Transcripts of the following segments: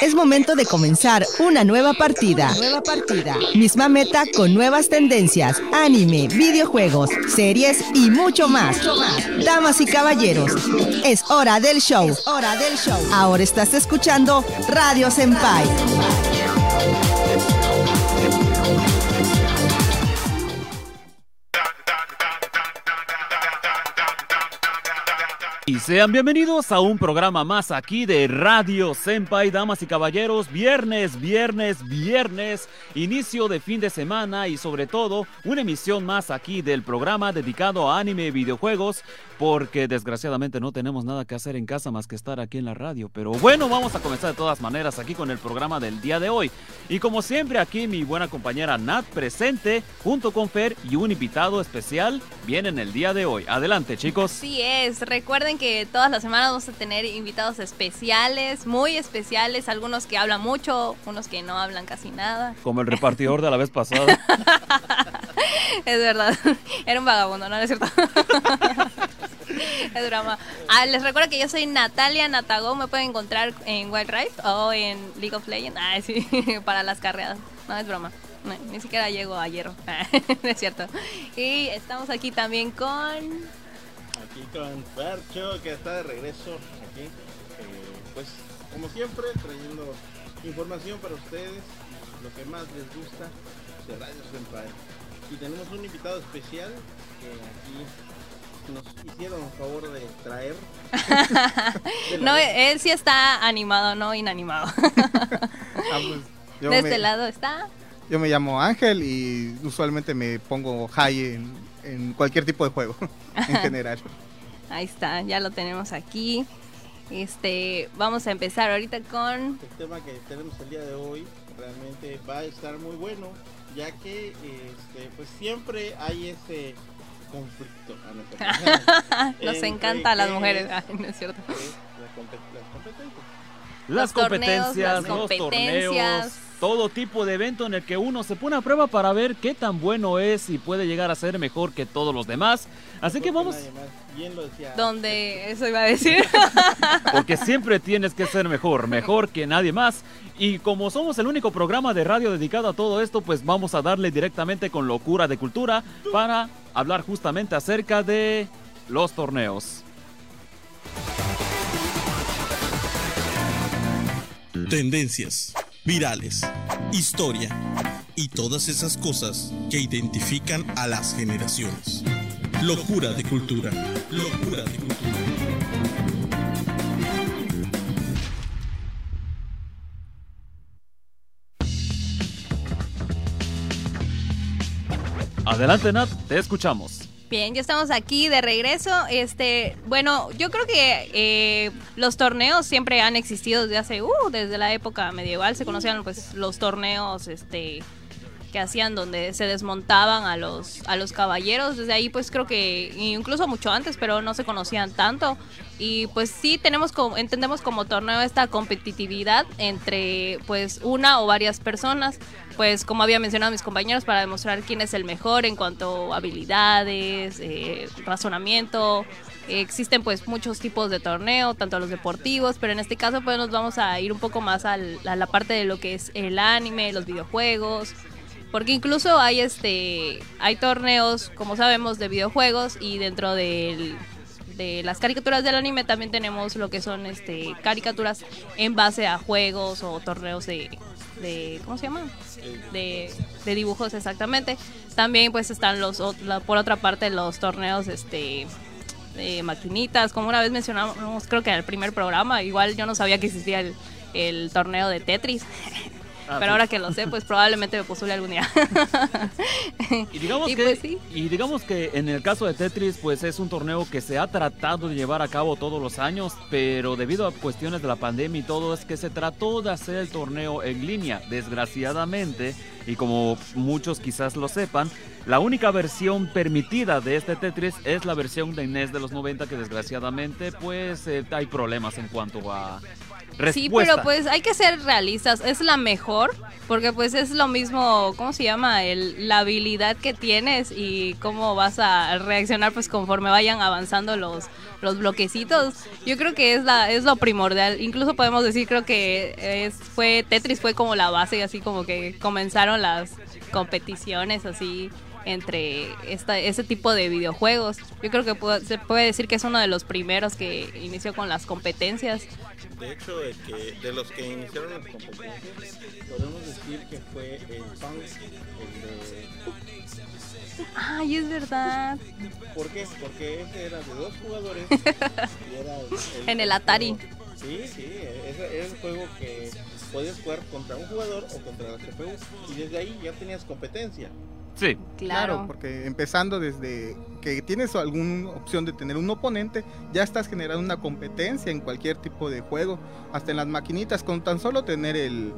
Es momento de comenzar una nueva partida. Nueva partida. Misma meta con nuevas tendencias, anime, videojuegos, series y mucho más. Damas y caballeros, es hora del show. Hora del show. Ahora estás escuchando Radio Senpai. Y sean bienvenidos a un programa más aquí de Radio Senpai, damas y caballeros. Viernes, viernes, viernes, inicio de fin de semana y sobre todo una emisión más aquí del programa dedicado a anime videojuegos porque desgraciadamente no tenemos nada que hacer en casa más que estar aquí en la radio. Pero bueno, vamos a comenzar de todas maneras aquí con el programa del día de hoy. Y como siempre aquí mi buena compañera Nat presente junto con Fer y un invitado especial vienen el día de hoy. Adelante chicos. Sí es, recuerden que todas las semanas vamos a tener invitados especiales, muy especiales, algunos que hablan mucho, unos que no hablan casi nada. Como el repartidor de la vez pasada. es verdad, era un vagabundo, ¿no? ¿No es cierto? es drama. Ah, les recuerdo que yo soy Natalia Natago. Me pueden encontrar en Wild Rift o en League of Legends. Ah, sí, para las carreras. No, es broma. ni siquiera llego a hierro. es cierto. Y estamos aquí también con. Aquí con Percho, que está de regreso aquí. Eh, pues, como siempre, trayendo información para ustedes. Lo que más les gusta de Radio Senpai. Y tenemos un invitado especial nos hicieron el favor de traer. no, él sí está animado, no inanimado. ah, pues, de este lado está. Yo me llamo Ángel y usualmente me pongo high en, en cualquier tipo de juego, en general. Ahí está, ya lo tenemos aquí. Este, vamos a empezar ahorita con el tema que tenemos el día de hoy. Realmente va a estar muy bueno, ya que este, pues siempre hay ese conflicto. Nos encanta a las mujeres, ¿no es cierto? Las competencias, los torneos, todo tipo de evento en el que uno se pone a prueba para ver qué tan bueno es y puede llegar a ser mejor que todos los demás. Así que vamos. Donde eso iba a decir. Porque siempre tienes que ser mejor, mejor que nadie más. Y como somos el único programa de radio dedicado a todo esto, pues vamos a darle directamente con locura de cultura para hablar justamente acerca de los torneos. Tendencias, virales, historia y todas esas cosas que identifican a las generaciones. Locura de cultura. Locura de cultura. Adelante Nat, te escuchamos. Bien, ya estamos aquí de regreso. Este, bueno, yo creo que eh, los torneos siempre han existido desde hace, uh, desde la época medieval. Se conocían pues los torneos, este, que hacían donde se desmontaban a los a los caballeros desde ahí pues creo que incluso mucho antes pero no se conocían tanto y pues sí tenemos como entendemos como torneo esta competitividad entre pues una o varias personas pues como había mencionado mis compañeros para demostrar quién es el mejor en cuanto a habilidades eh, razonamiento existen pues muchos tipos de torneo, tanto los deportivos, pero en este caso pues nos vamos a ir un poco más a la parte de lo que es el anime, los videojuegos, porque incluso hay este hay torneos, como sabemos, de videojuegos y dentro de las caricaturas del anime también tenemos lo que son este caricaturas en base a juegos o torneos de, de ¿cómo se llama? De, de dibujos exactamente. También pues están los por otra parte los torneos este de maquinitas, como una vez mencionamos, creo que en el primer programa, igual yo no sabía que existía el, el torneo de Tetris. Ah, pero ahora que lo sé, pues probablemente me postule algún día. y, digamos que, pues y digamos que en el caso de Tetris, pues es un torneo que se ha tratado de llevar a cabo todos los años, pero debido a cuestiones de la pandemia y todo, es que se trató de hacer el torneo en línea. Desgraciadamente, y como muchos quizás lo sepan, la única versión permitida de este Tetris es la versión de NES de los 90 que desgraciadamente pues eh, hay problemas en cuanto a respuesta. Sí, pero pues hay que ser realistas. Es la mejor porque pues es lo mismo, ¿cómo se llama? El, la habilidad que tienes y cómo vas a reaccionar pues conforme vayan avanzando los, los bloquecitos. Yo creo que es la es lo primordial. Incluso podemos decir creo que es fue Tetris fue como la base así como que comenzaron las competiciones así entre esta, ese tipo de videojuegos. Yo creo que puede- se puede decir que es uno de los primeros que inició con las competencias. De hecho, de, que, de los que iniciaron las competencias, podemos decir que fue el Punk, el Ay, es verdad. de... ¿Por qué? Porque ese era de dos jugadores. y era el- En el Atari. juego- Sí, sí, ese era el juego que podías jugar contra un jugador o contra la CPU. Y desde ahí ya tenías competencia. Sí, Claro. porque empezando desde que tienes alguna opción de tener un oponente, ya estás generando una competencia en cualquier tipo de juego, hasta en las maquinitas, con tan solo tener el,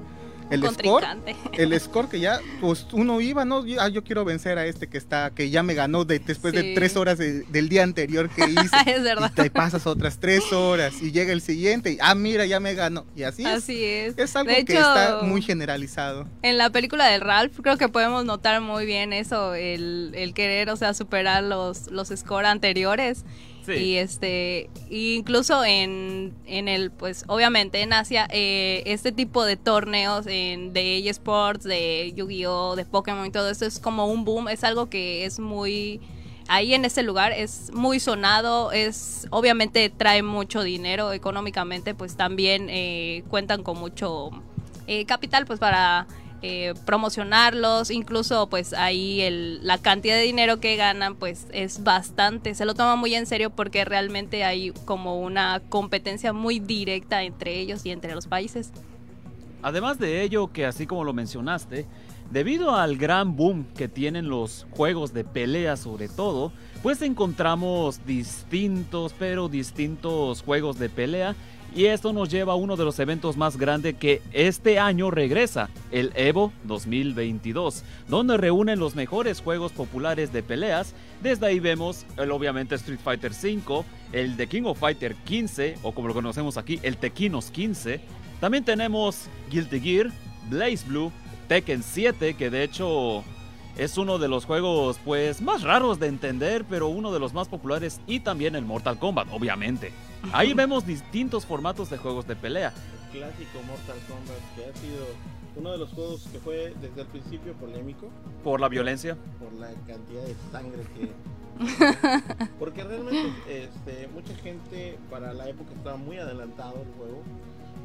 el score, el score que ya, pues uno iba, ¿no? Ah, yo quiero vencer a este que está, que ya me ganó de, después Sí. de tres horas de- del día anterior que hice. es verdad. Y te pasas otras tres horas y llega el siguiente y, ah, mira, ya me ganó. Y así es. Así es. Es algo De que está muy generalizado. En la película de Ralph creo que podemos notar muy bien eso, el, el querer, o sea, superar los, los score anteriores. Y este, incluso en, en el, pues obviamente en Asia, eh, este tipo de torneos en, de eSports, de Yu-Gi-Oh, de Pokémon y todo eso es como un boom, es algo que es muy, ahí en ese lugar es muy sonado, es, obviamente trae mucho dinero económicamente, pues también eh, cuentan con mucho eh, capital pues para eh, promocionarlos, incluso pues ahí la cantidad de dinero que ganan pues es bastante, se lo toman muy en serio porque realmente hay como una competencia muy directa entre ellos y entre los países. Además de ello, que así como lo mencionaste, debido al gran boom que tienen los juegos de pelea sobre todo, pues encontramos distintos, pero distintos juegos de pelea. Y esto nos lleva a uno de los eventos más grandes que este año regresa, el Evo 2022, donde reúnen los mejores juegos populares de peleas. Desde ahí vemos el obviamente Street Fighter V, el The King of Fighter 15, o como lo conocemos aquí, el Tequinos 15, también tenemos Guilty Gear, Blaze Blue, Tekken 7, que de hecho es uno de los juegos pues más raros de entender, pero uno de los más populares y también el Mortal Kombat, obviamente. Ahí vemos distintos formatos de juegos de pelea. El clásico Mortal Kombat, que ha sido uno de los juegos que fue desde el principio polémico Por la violencia. por la cantidad de sangre que... Porque realmente este, mucha gente para la época estaba muy adelantado el juego.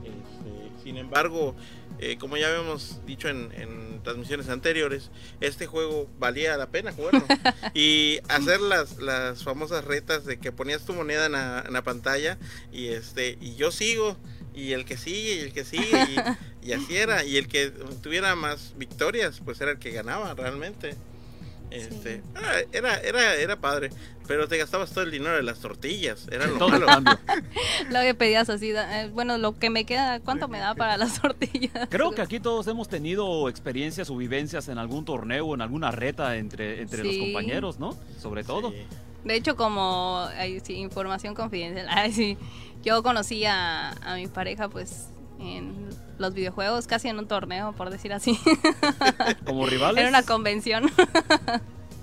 Este, sin embargo, eh, como ya habíamos dicho en, en transmisiones anteriores, este juego valía la pena jugarlo. y hacer las, las famosas retas de que ponías tu moneda en la, en la pantalla y este y yo sigo y el que sigue y el que sigue y, y así era y el que tuviera más victorias pues era el que ganaba realmente. Este, ah, era, era, era padre, pero te gastabas todo el dinero de las tortillas, era lo Todo malo. Lo que pedías así, eh, bueno, lo que me queda, ¿cuánto me da para las tortillas? Creo que aquí todos hemos tenido experiencias o vivencias en algún torneo, en alguna reta entre, entre los compañeros, ¿no? Sobre todo. Sí. De hecho, como ay, sí, información confidencial, ay, sí, yo conocí a, a mi pareja pues en los videojuegos, casi en un torneo, por decir así. Como rivales. en una convención.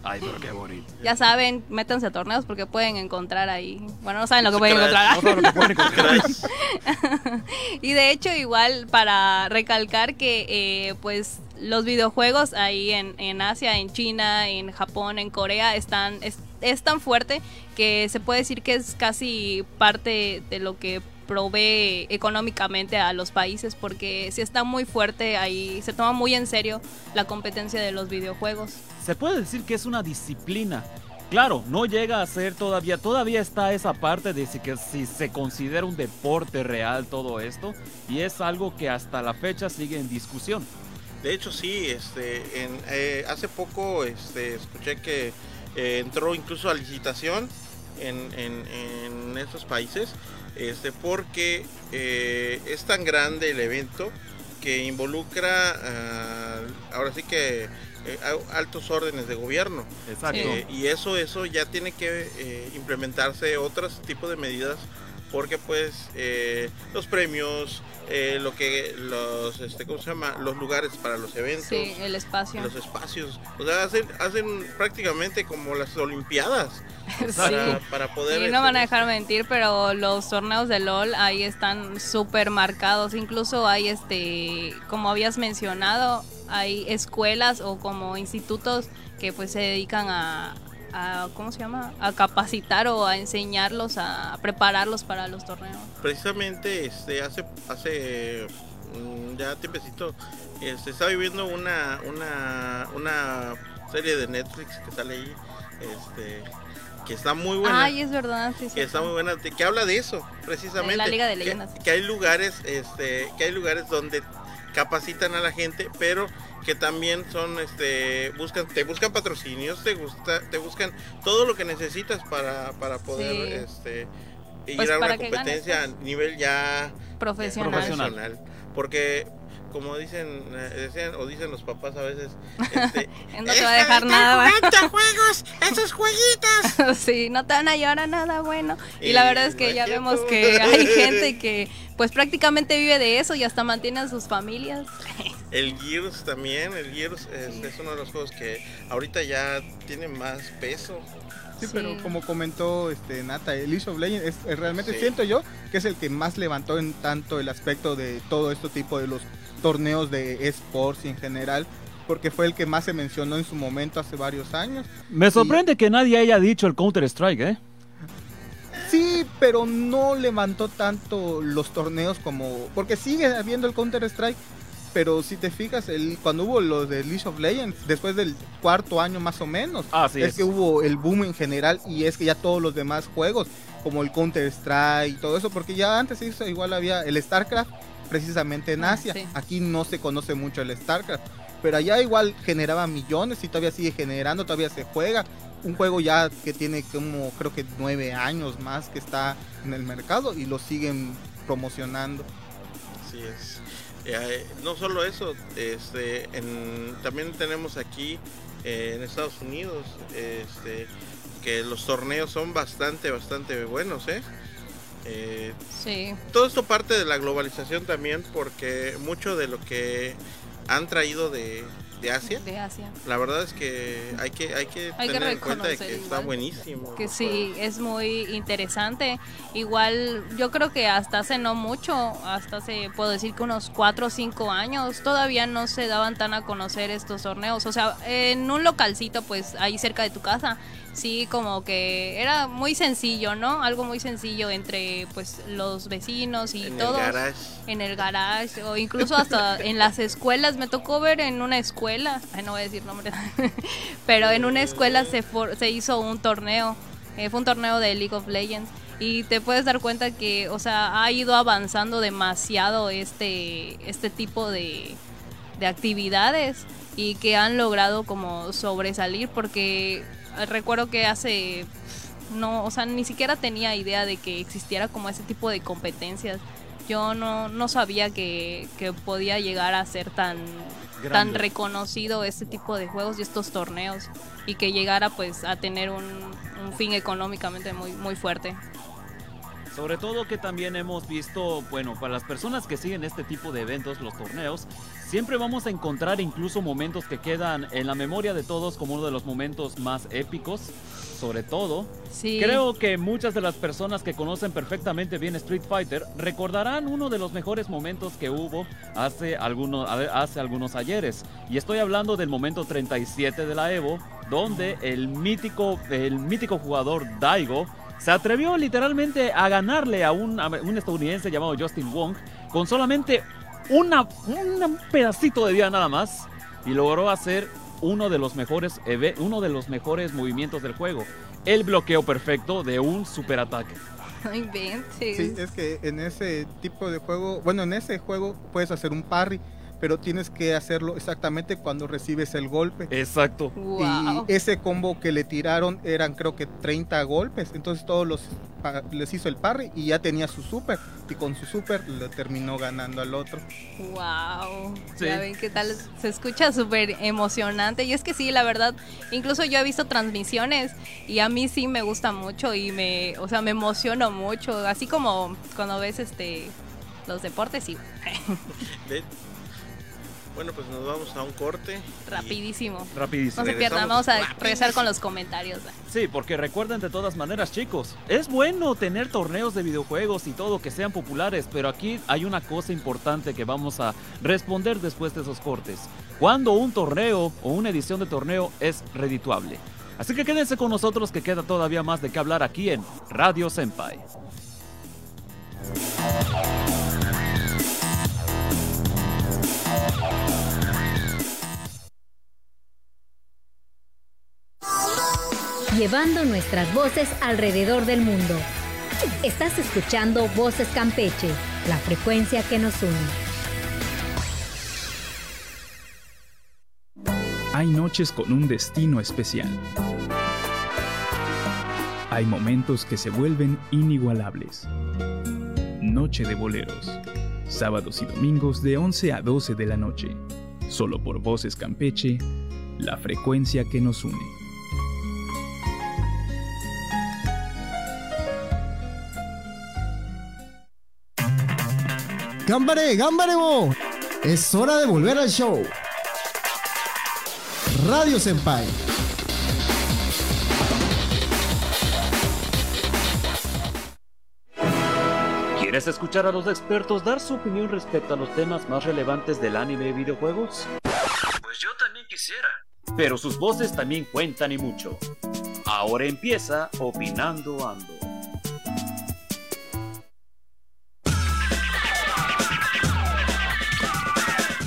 Ay, pero qué bonito. ya saben, métanse a torneos porque pueden encontrar ahí. Bueno, no saben lo que pueden encontrar. No lo que pueden encontrar. Y de hecho, igual para recalcar que eh, pues los videojuegos ahí en, en Asia, en China, en Japón, en Corea están es, es tan fuerte que se puede decir que es casi parte de lo que provee económicamente a los países porque si está muy fuerte ahí se toma muy en serio la competencia de los videojuegos. Se puede decir que es una disciplina. Claro, no llega a ser todavía, todavía está esa parte de si, que si se considera un deporte real todo esto y es algo que hasta la fecha sigue en discusión. De hecho sí, este, en, eh, hace poco este, escuché que eh, entró incluso a licitación en, en, en estos países, este, porque eh, es tan grande el evento que involucra, ah, ahora sí que eh, altos órdenes de gobierno. Exacto. Eh, y eso, eso ya tiene que eh, implementarse otros tipos de medidas porque pues eh, los premios, eh, lo que los este cómo se llama los lugares para los eventos Sí, el espacio. los espacios o sea hacen hacen prácticamente como las olimpiadas Sí. para, para poder este, no van a dejar mentir, pero los torneos de LOL ahí están súper marcados. Incluso hay, este, como habías mencionado, hay escuelas o como institutos que pues se dedican a, a, ¿cómo se llama? A capacitar o a enseñarlos, a prepararlos para los torneos. precisamente este hace hace mm, ya tiempecito este estaba viviendo una una una serie de Netflix que sale ahí este que está muy buena Ay, es verdad, sí, sí. que está muy buena que habla de eso precisamente De la Liga de que- Leyendas. que, hay lugares este que hay lugares donde capacitan a la gente pero que también son este buscan te buscan patrocinios te gusta te buscan todo lo que necesitas para para poder Sí. este ir Pues a una ganes, competencia pues. a nivel ya Profesional. Profesional. porque como dicen eh, decían o dicen los papás a veces este, No te va a dejar nada, ¿va? juegos esos jueguitos sí, no te van a llevar a nada bueno. Y Y la verdad es no que ya vemos que hay gente que pues prácticamente vive de eso y hasta mantiene a sus familias. El Gears también, el Gears es, es uno de los juegos que ahorita ya tiene más peso. Sí, Sí. pero como comentó este Nata, el League of Legends es, es realmente Sí. siento yo que es el que más levantó en tanto el aspecto de todo este tipo de los torneos de esports en general, porque fue el que más se mencionó en su momento hace varios años. Me sorprende que nadie haya dicho el Counter Strike, ¿eh? Sí, pero no levantó tanto los torneos como porque sigue habiendo el Counter Strike, pero si te fijas, el, cuando hubo los de League of Legends, después del cuarto año más o menos, Así es, es. que hubo el boom en general y es que ya todos los demás juegos, como el Counter Strike y todo eso, porque ya antes igual había el StarCraft, precisamente en Ah, Asia. sí. Aquí no se conoce mucho el StarCraft, pero allá igual generaba millones y todavía sigue generando, todavía se juega. Un juego ya que tiene como creo que nueve años más que está en el mercado y lo siguen promocionando. Así es. Eh, no solo eso, este, en- también tenemos aquí eh, en Estados Unidos este, que los torneos son bastante, bastante buenos. ¿eh? Eh, Sí. todo esto parte de la globalización también porque mucho de lo que han traído de, de Asia, De Asia. la verdad es que hay que, hay que Hay que tener en cuenta de que está buenísimo. Que sí, es muy interesante. Igual yo creo que hasta hace no mucho, hasta hace, puedo decir que unos 4 o 5 años, todavía no se daban tan a conocer estos torneos. O sea, en un localcito, pues ahí cerca de tu casa, sí, como que era muy sencillo, ¿no? Algo muy sencillo entre pues los vecinos y en todos. el garage. en el garage o incluso hasta en las escuelas. Me tocó ver en una escuela, ay, no voy a decir nombres, pero en una escuela se, for- se hizo un torneo. eh, fue un torneo de League of Legends. Y te puedes dar cuenta que, o sea, ha ido avanzando demasiado este, este tipo de, de actividades y que han logrado como sobresalir porque recuerdo que hace no, o sea, ni siquiera tenía idea de que existiera como ese tipo de competencias. Yo no, no sabía que, que podía llegar a ser tan, tan reconocido este tipo de juegos y estos torneos y que llegara pues a tener un, un fin económicamente muy, muy fuerte. Sobre todo que también hemos visto, bueno, para las personas que siguen este tipo de eventos, los torneos, siempre vamos a encontrar incluso momentos que quedan en la memoria de todos como uno de los momentos más épicos. Sobre todo, Sí. creo que muchas de las personas que conocen perfectamente bien Street Fighter recordarán uno de los mejores momentos que hubo hace algunos, hace algunos ayeres. Y estoy hablando del momento 37 de la Evo, donde el mítico, el mítico jugador Daigo se atrevió literalmente a ganarle a un, a un estadounidense llamado Justin Wong con solamente una, un pedacito de vida nada más y logró hacer uno de los mejores uno de los mejores movimientos del juego, el bloqueo perfecto de un superataque. Sí, es que en ese tipo de juego, bueno, en ese juego puedes hacer un parry, pero tienes que hacerlo exactamente cuando recibes el golpe. Exacto. Wow. Y ese combo que le tiraron eran creo que 30 golpes, entonces todos los les hizo el parry y ya tenía su super y con su super le terminó ganando al otro. Wow. Sí. Ya ven qué tal. Se escucha súper emocionante. Y es que sí, la verdad, incluso yo he visto transmisiones y a mí sí me gusta mucho y me, o sea, me emociono mucho. Así como cuando ves este los deportes, sí. Bueno, pues nos vamos a un corte. y- Rapidísimo. Rapidísimo. No se pierdan, vamos a rapidísimo. regresar con los comentarios. Sí, porque recuerden de todas maneras, chicos, es bueno tener torneos de videojuegos y todo que sean populares, pero aquí hay una cosa importante que vamos a responder después de esos cortes. Cuando un torneo o una edición de torneo es redituable. Así que quédense con nosotros que queda todavía más de qué hablar aquí en Radio Senpai. Llevando nuestras voces alrededor del mundo. Estás escuchando Voces Campeche, la frecuencia que nos une. Hay noches con un destino especial. Hay momentos que se vuelven inigualables. Noche de boleros. Sábados y domingos de 11 a 12 de la noche. Solo por Voces Campeche, la frecuencia que nos une. ¡Gámbare, gámbare, bo! Es hora de volver al show. Radio Senpai. ¿Quieres escuchar a los expertos dar su opinión respecto a los temas más relevantes del anime y videojuegos? Pues yo también quisiera. Pero sus voces también cuentan y mucho. Ahora empieza Opinando Ando.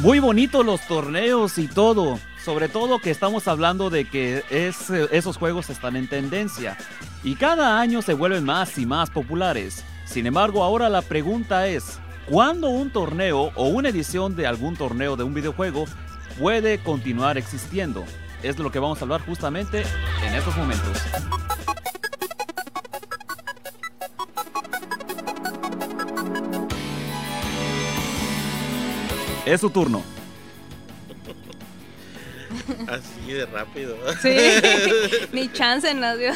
Muy bonitos los torneos y todo. Sobre todo que estamos hablando de que es- esos juegos están en tendencia. Y cada año se vuelven más y más populares. Sin embargo, ahora la pregunta es, ¿cuándo un torneo o una edición de algún torneo de un videojuego puede continuar existiendo? Es de lo que vamos a hablar justamente en estos momentos. Es su turno. Así de rápido. Sí, ni chance nos dio.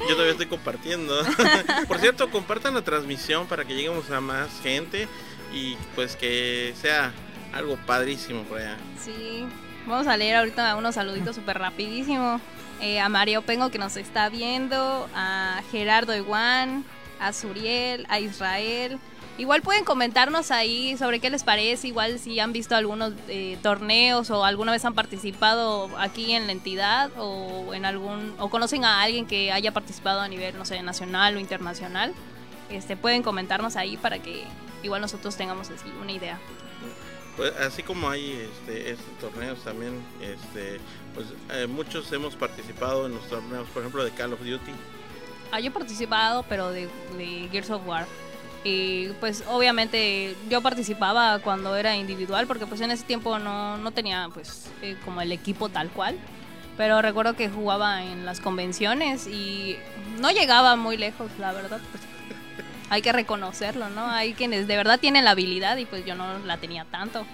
Yo todavía estoy compartiendo. Por cierto, compartan la transmisión para que lleguemos a más gente y pues que sea algo padrísimo por allá. Sí, vamos a leer ahorita unos saluditos súper rapidísimo. Eh, a Mario Pengo que nos está viendo, a Gerardo Iguán, a Suriel, a Israel. Igual pueden comentarnos ahí sobre qué les parece, igual si han visto algunos eh, torneos o alguna vez han participado aquí en la entidad o en algún o conocen a alguien que haya participado a nivel no sé nacional o internacional. Este pueden comentarnos ahí para que igual nosotros tengamos así una idea. Pues, así como hay este, estos torneos también, este, pues eh, muchos hemos participado en los torneos, por ejemplo de Call of Duty. Ah, yo he participado, pero de, de Gears of War. Y pues obviamente yo participaba cuando era individual, porque pues en ese tiempo no, no tenía pues eh, como el equipo tal cual. Pero recuerdo que jugaba en las convenciones y no llegaba muy lejos, la verdad. Pues, hay que reconocerlo, ¿no? Hay quienes de verdad tienen la habilidad y pues yo no la tenía tanto.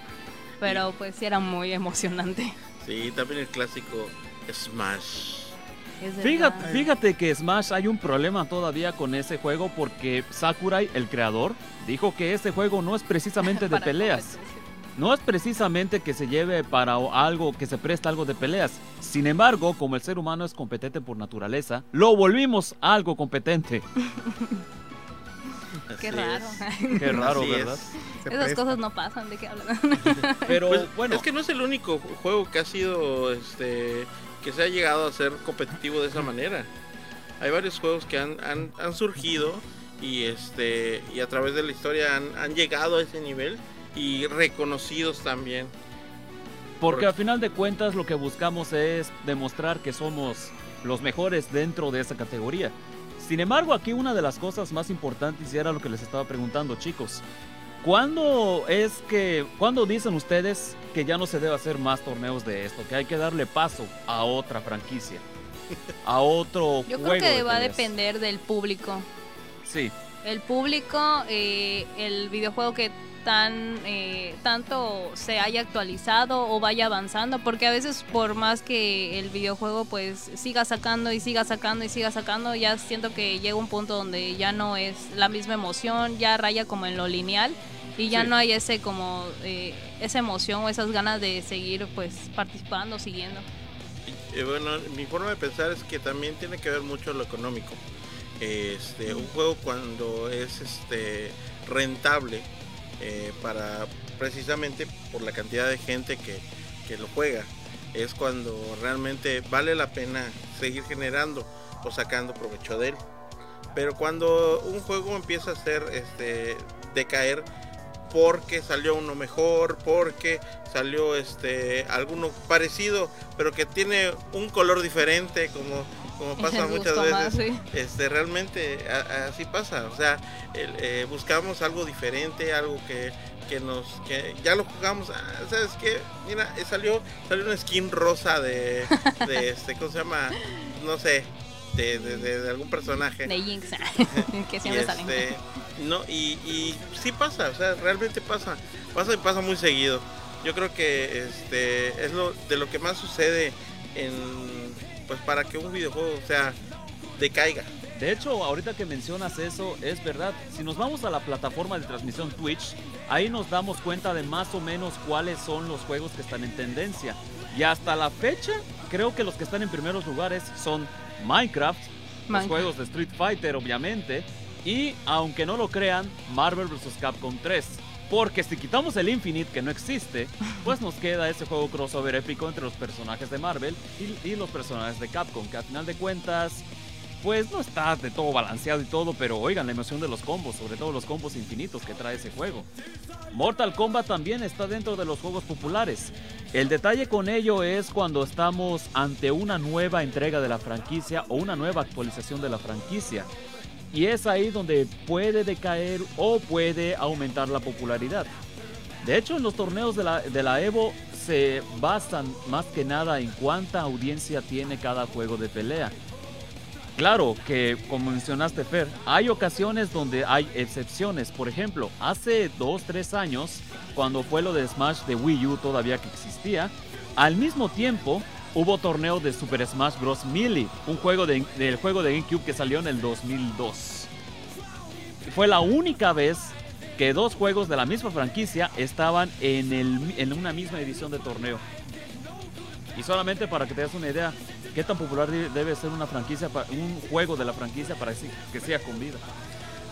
Pero pues sí era muy emocionante. Sí, también el clásico Smash. Fíjate, fíjate que Smash hay un problema todavía con ese juego porque Sakurai, el creador, dijo que este juego no es precisamente de peleas. No es precisamente que se lleve para algo, que se presta algo de peleas. Sin embargo, como el ser humano es competente por naturaleza, lo volvimos algo competente. Qué Así raro. es. Qué raro, Así ¿verdad? es. Esas cosas no pasan, ¿de qué hablan? Pero Pues, bueno, es que no es el único ju- juego que ha sido, este, que se ha llegado a ser competitivo de esa manera. Hay varios juegos que han, han, han surgido y, este, y a través de la historia han, han llegado a ese nivel y reconocidos también. porque al final de cuentas lo que buscamos es demostrar que somos los mejores dentro de esa categoría. Sin embargo, aquí una de las cosas más importantes y era lo que les estaba preguntando, chicos. ¿Cuándo es que, cuándo dicen ustedes que ya no se debe hacer más torneos de esto? Que hay que darle paso a otra franquicia, a otro Yo juego creo que va a depender del público. Sí, El público, eh, el videojuego que tan eh, tanto se haya actualizado o vaya avanzando, porque a veces por más que el videojuego pues siga sacando y siga sacando y siga sacando, ya siento que llega un punto donde ya no es la misma emoción, ya raya como en lo lineal y ya Sí. no hay ese como eh, esa emoción o esas ganas de seguir pues participando, siguiendo. Eh, bueno, mi forma de pensar es que también tiene que ver mucho lo económico. Este, un juego cuando es este rentable eh, para precisamente por la cantidad de gente que, que lo juega, es cuando realmente vale la pena seguir generando o sacando provecho de él. Pero cuando un juego empieza a ser este decaer porque salió uno mejor, porque salió este alguno parecido, pero que tiene un color diferente, como, como pasa muchas veces. más, sí. Este realmente a- así pasa, o sea, el, eh, buscamos algo diferente, algo que, que nos que ya lo jugamos, ah, sabes qué, mira, eh, salió salió una skin rosa de, de este, ¿cómo se llama? No sé, de, de- de- de algún personaje. De Jinx, que Y, siempre salen. este, no, y, y sí pasa, o sea, realmente pasa, pasa y pasa muy seguido. Yo creo que este es lo de lo que más sucede en pues para que un videojuego, o sea, decaiga. De hecho, ahorita que mencionas eso, es verdad. Si nos vamos a la plataforma de transmisión Twitch, ahí nos damos cuenta de más o menos cuáles son los juegos que están en tendencia. Y hasta la fecha, creo que los que están en primeros lugares son Minecraft, los juegos de Street Fighter, obviamente, y, aunque no lo crean, Marvel vs. Capcom 3. Porque si quitamos el Infinite, que no existe, pues nos queda ese juego crossover épico entre los personajes de Marvel y, y los personajes de Capcom, que al final de cuentas pues no está de todo balanceado y todo, pero oigan la emoción de los combos, sobre todo los combos infinitos que trae ese juego. Mortal Kombat también está dentro de los juegos populares. El detalle con ello es cuando estamos ante una nueva entrega de la franquicia o una nueva actualización de la franquicia. Y es ahí donde puede decaer o puede aumentar la popularidad. De hecho, en los torneos de la, Evo se basan más que nada en cuánta audiencia tiene cada juego de pelea. Claro que, como mencionaste, Fer, hay ocasiones donde hay excepciones. Por ejemplo, hace 2-3 años, cuando fue lo de Smash de Wii U todavía que existía, al mismo tiempo hubo torneo de Super Smash Bros. Melee, un juego de- del juego de GameCube que salió en el 2002. Fue la única vez que dos juegos de la misma franquicia estaban en una misma edición de torneo. Y solamente para que te des una idea, qué tan popular de- debe ser una franquicia, un juego de la franquicia para que que sea con vida.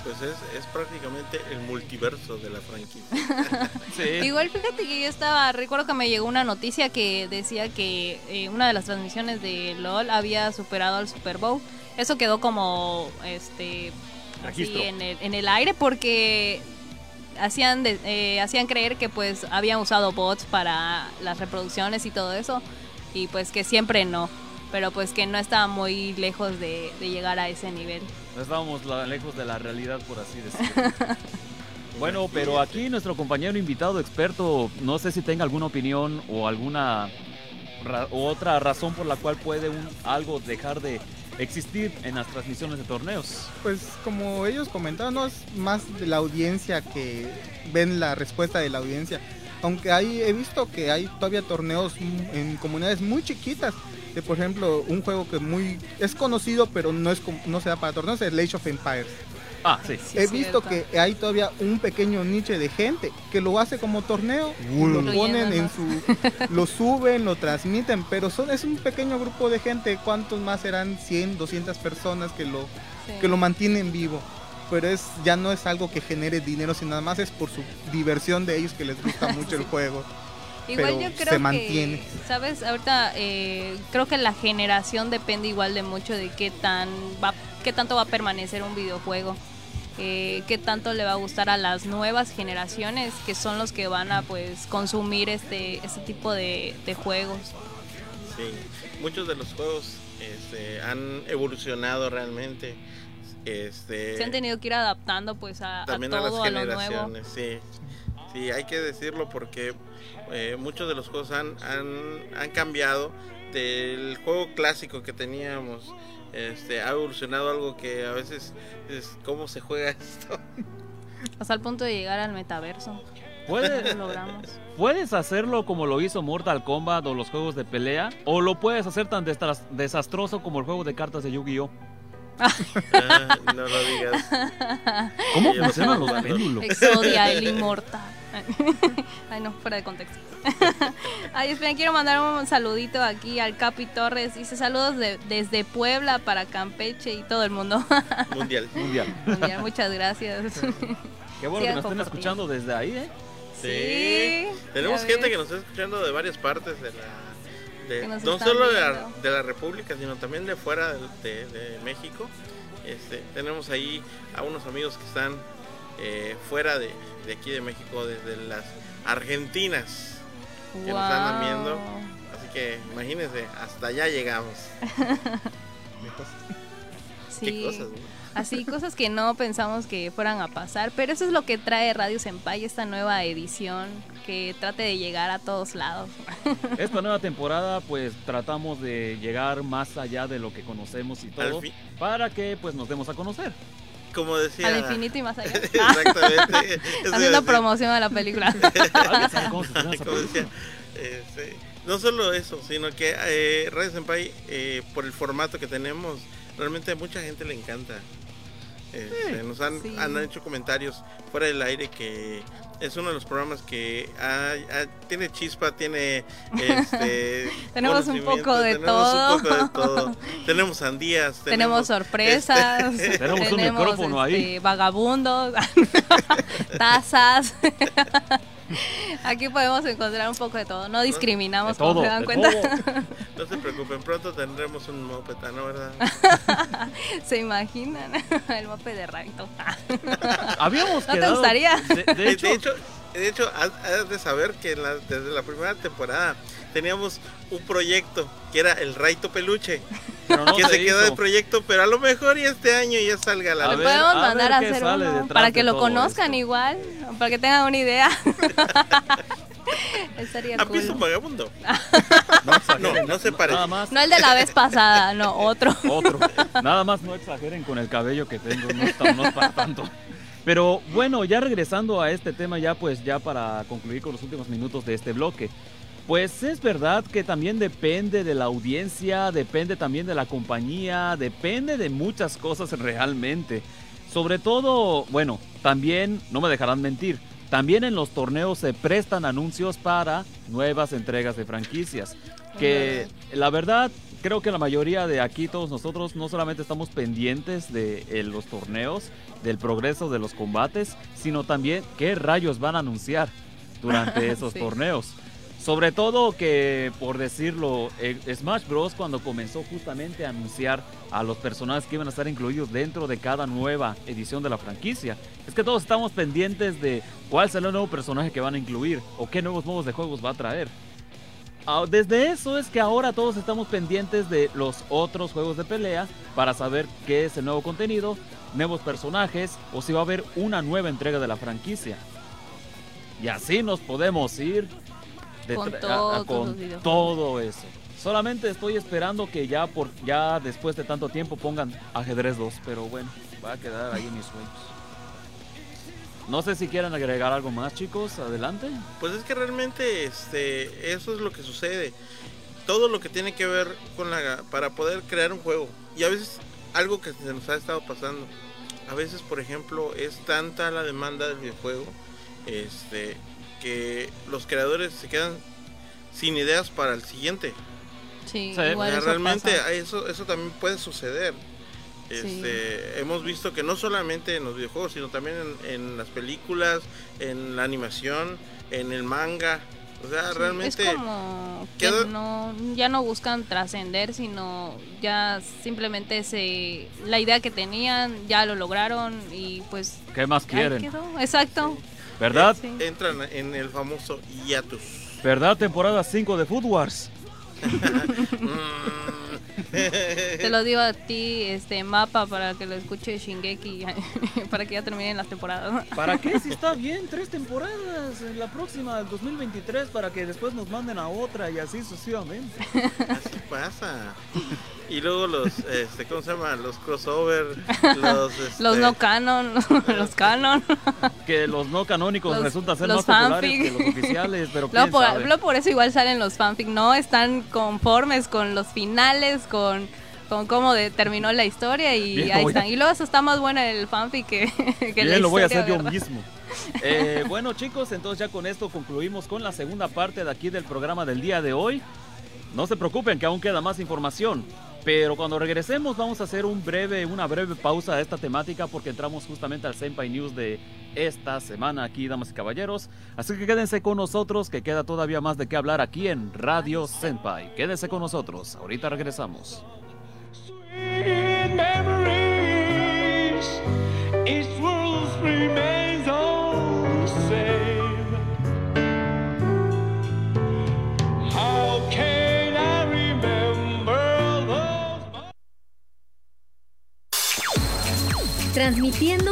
Pues es, es prácticamente el multiverso de la franquicia. Sí. Igual fíjate que yo estaba, recuerdo que me llegó una noticia que decía que eh, una de las transmisiones de LOL había superado al Super Bowl. Eso quedó como este así en el, en el aire porque hacían de- eh, hacían creer que pues habían usado bots para las reproducciones y todo eso y pues que siempre no, pero pues que no estaba muy lejos de, de llegar a ese nivel. No estábamos la- lejos de la realidad, por así decirlo. bueno, pero aquí nuestro compañero invitado experto, no sé si tenga alguna opinión o alguna ra- u otra razón por la cual puede un, algo dejar de existir en las transmisiones de torneos. Pues como ellos comentaron, no es más de la audiencia que ven la respuesta de la audiencia. Aunque hay, he visto que hay todavía torneos en comunidades muy chiquitas. De, por ejemplo, un juego que muy es conocido pero no es com- no se da para torneos es Age of Empires. Ah, sí. Sí, He visto cierto. que hay todavía un pequeño nicho de gente que lo hace como torneo, y lo ponen en su, lo suben, lo transmiten, pero son es un pequeño grupo de gente. ¿Cuántos más serán? 100, 200 personas que lo Sí. que lo mantienen vivo. Pero es ya no es algo que genere dinero, sino nada más es por su diversión de ellos que les gusta mucho el juego. Igual pero yo creo se que, mantiene. sabes, ahorita eh, creo que la generación depende igual de mucho de qué tan va, qué tanto va a permanecer un videojuego, eh, qué tanto le va a gustar a las nuevas generaciones que son los que van a pues consumir este este tipo de, de juegos. Sí, muchos de los juegos este, han evolucionado realmente. Este, Se han tenido que ir adaptando pues a, a también a, todo, las a, lo nuevo. generaciones, sí. Sí, hay que decirlo porque eh, muchos de los juegos han, han, han cambiado del juego clásico que teníamos. Este, ha evolucionado algo que a veces es cómo se juega esto. Hasta el punto de llegar al metaverso. Puedes, puedes hacerlo como lo hizo Mortal Kombat o los juegos de pelea, o lo puedes hacer tan desastroso como el juego de cartas de Yu-Gi-Oh! Ah, no lo digas. ¿Cómo funcionan los péndulos? Exodia, el inmortal. Ay, no, fuera de contexto. Ay, esperen, quiero mandar un saludito aquí al Capi Torres. Dice saludos de- desde Puebla para Campeche y todo el mundo. Mundial. Mundial. Mundial, Muchas gracias. Qué bueno Sigan que nos estén escuchando desde ahí, ¿eh? Sí. Tenemos gente ves. que nos está escuchando de varias partes de la. de- no solo de la, de la República, sino también de fuera de, de- de México. Este, tenemos ahí a unos amigos que están eh, fuera de, de aquí de México, desde las Argentinas, que nos andan viendo. Así que imagínense, hasta allá llegamos. Sí. Qué cosas, ¿no? Así, cosas que no pensamos que fueran a pasar, pero eso es lo que trae Radio Senpai, esta nueva edición, que trate de llegar a todos lados. Esta nueva temporada, pues tratamos de llegar más allá de lo que conocemos y todo, para que pues nos demos a conocer. Como decía. Al infinito y más allá. Exactamente. Haciendo decir. promoción a la película. ¿Alguien sabe cómo se llama esa Como este, no solo eso, sino que eh, Radio Senpai, eh, por el formato que tenemos, realmente a mucha gente le encanta. Este, nos han, Sí. han hecho comentarios fuera del aire que es uno de los programas que ha- tiene chispa, tiene este, Tenemos un poco de tenemos todo. un poco de todo. Tenemos sandías, Tenemos sorpresas, este, Tenemos un micrófono ahí. este, vagabundos, tazas. Aquí podemos encontrar un poco de todo. No discriminamos, De como se dan cuenta. Preocupen, pronto tendremos un moped, ¿no? ¿Verdad? se imaginan el mope de Raito. Habíamos ¿No te gustaría? De, de hecho, de hecho, de hecho, has, has de saber que la- desde la primera temporada teníamos un proyecto que era el Raito Peluche, pero no que se quedó de proyecto, pero a lo mejor y este año ya salga a la A Le podemos a mandar a qué hacer uno para que lo conozcan esto. igual, para que tengan una idea. Estaría ¿Has visto un cool. vagabundo? no, No, no se parece. Nada más, No el de la vez pasada, no, otro. otro. Nada más no exageren con el cabello que tengo, no, está- no es para tanto. Pero bueno, ya regresando a este tema, ya pues ya para concluir con los últimos minutos de este bloque. Pues es verdad que también depende de la audiencia, depende también de la compañía, depende de muchas cosas realmente. Sobre todo, bueno, también, no me dejarán mentir, también en los torneos se prestan anuncios para nuevas entregas de franquicias. Que la verdad, creo que la mayoría de aquí, todos nosotros, no solamente estamos pendientes de eh, los torneos, del progreso de los combates, sino también qué rayos van a anunciar durante esos Sí. torneos. Sobre todo que, por decirlo, eh, Smash Bros. cuando comenzó justamente a anunciar a los personajes que iban a estar incluidos dentro de cada nueva edición de la franquicia, es que todos estamos pendientes de cuál será el nuevo personaje que van a incluir o qué nuevos modos de juegos va a traer. Ah, Desde eso es que ahora todos estamos pendientes de los otros juegos de pelea para saber qué es el nuevo contenido, nuevos personajes o si va a haber una nueva entrega de la franquicia. Y así nos podemos ir de Con a- a- todo eso. Solamente estoy esperando que ya por ya después de tanto tiempo pongan ajedrez 2, pero bueno, va a quedar ahí en mis sueños. No sé si quieren agregar algo más, chicos. Adelante. Pues es que realmente este, eso es lo que sucede. Todo lo que tiene que ver con la para poder crear un juego. Y a veces algo que se nos ha estado pasando. A veces, por ejemplo, es tanta la demanda del videojuego este, que los creadores se quedan sin ideas para el siguiente. Sí, Sí, O igual sea, eso realmente pasa. eso, eso también puede suceder. Sí. Este, Hemos visto que no solamente en los videojuegos, sino también en, en las películas, en la animación, en el manga. O sea, Sí, realmente... es como que queda- no, ya no buscan trascender, sino ya simplemente se la idea que tenían ya lo lograron y pues ¿Qué más quieren? quedó. Exacto. ¿Verdad? Sí. Entran en el famoso hiatus. ¿Verdad? Temporada 5 de Food Wars. Te lo digo a ti, este mapa, para que lo escuche Shingeki, para que ya terminen las temporadas. ¿Para qué? Si está bien, tres temporadas. En la próxima, el 2023, para que después nos manden a otra y así sucesivamente. Así pasa. Y luego los, este, ¿cómo se llama? Los crossover, los... Este... Los no canon, los canon. Que los no canónicos resultan ser más populares que los oficiales, pero quién por, sabe? por eso igual salen los fanfic, no están conformes con los finales, con con cómo de- terminó la historia y Bien, ahí lo a- están. Y luego eso está más bueno el fanfic que, que la Bien, lo voy a historia, hacer yo mismo. Eh, bueno, chicos, entonces ya con esto concluimos con la segunda parte de aquí del programa del día de hoy. No se preocupen que aún queda más información. Pero cuando regresemos vamos a hacer una breve pausa a esta temática porque entramos justamente al Senpai News de esta semana aquí, damas y caballeros. Así que quédense con nosotros que queda todavía más de qué hablar aquí en Radio Senpai. Quédense con nosotros, ahorita regresamos.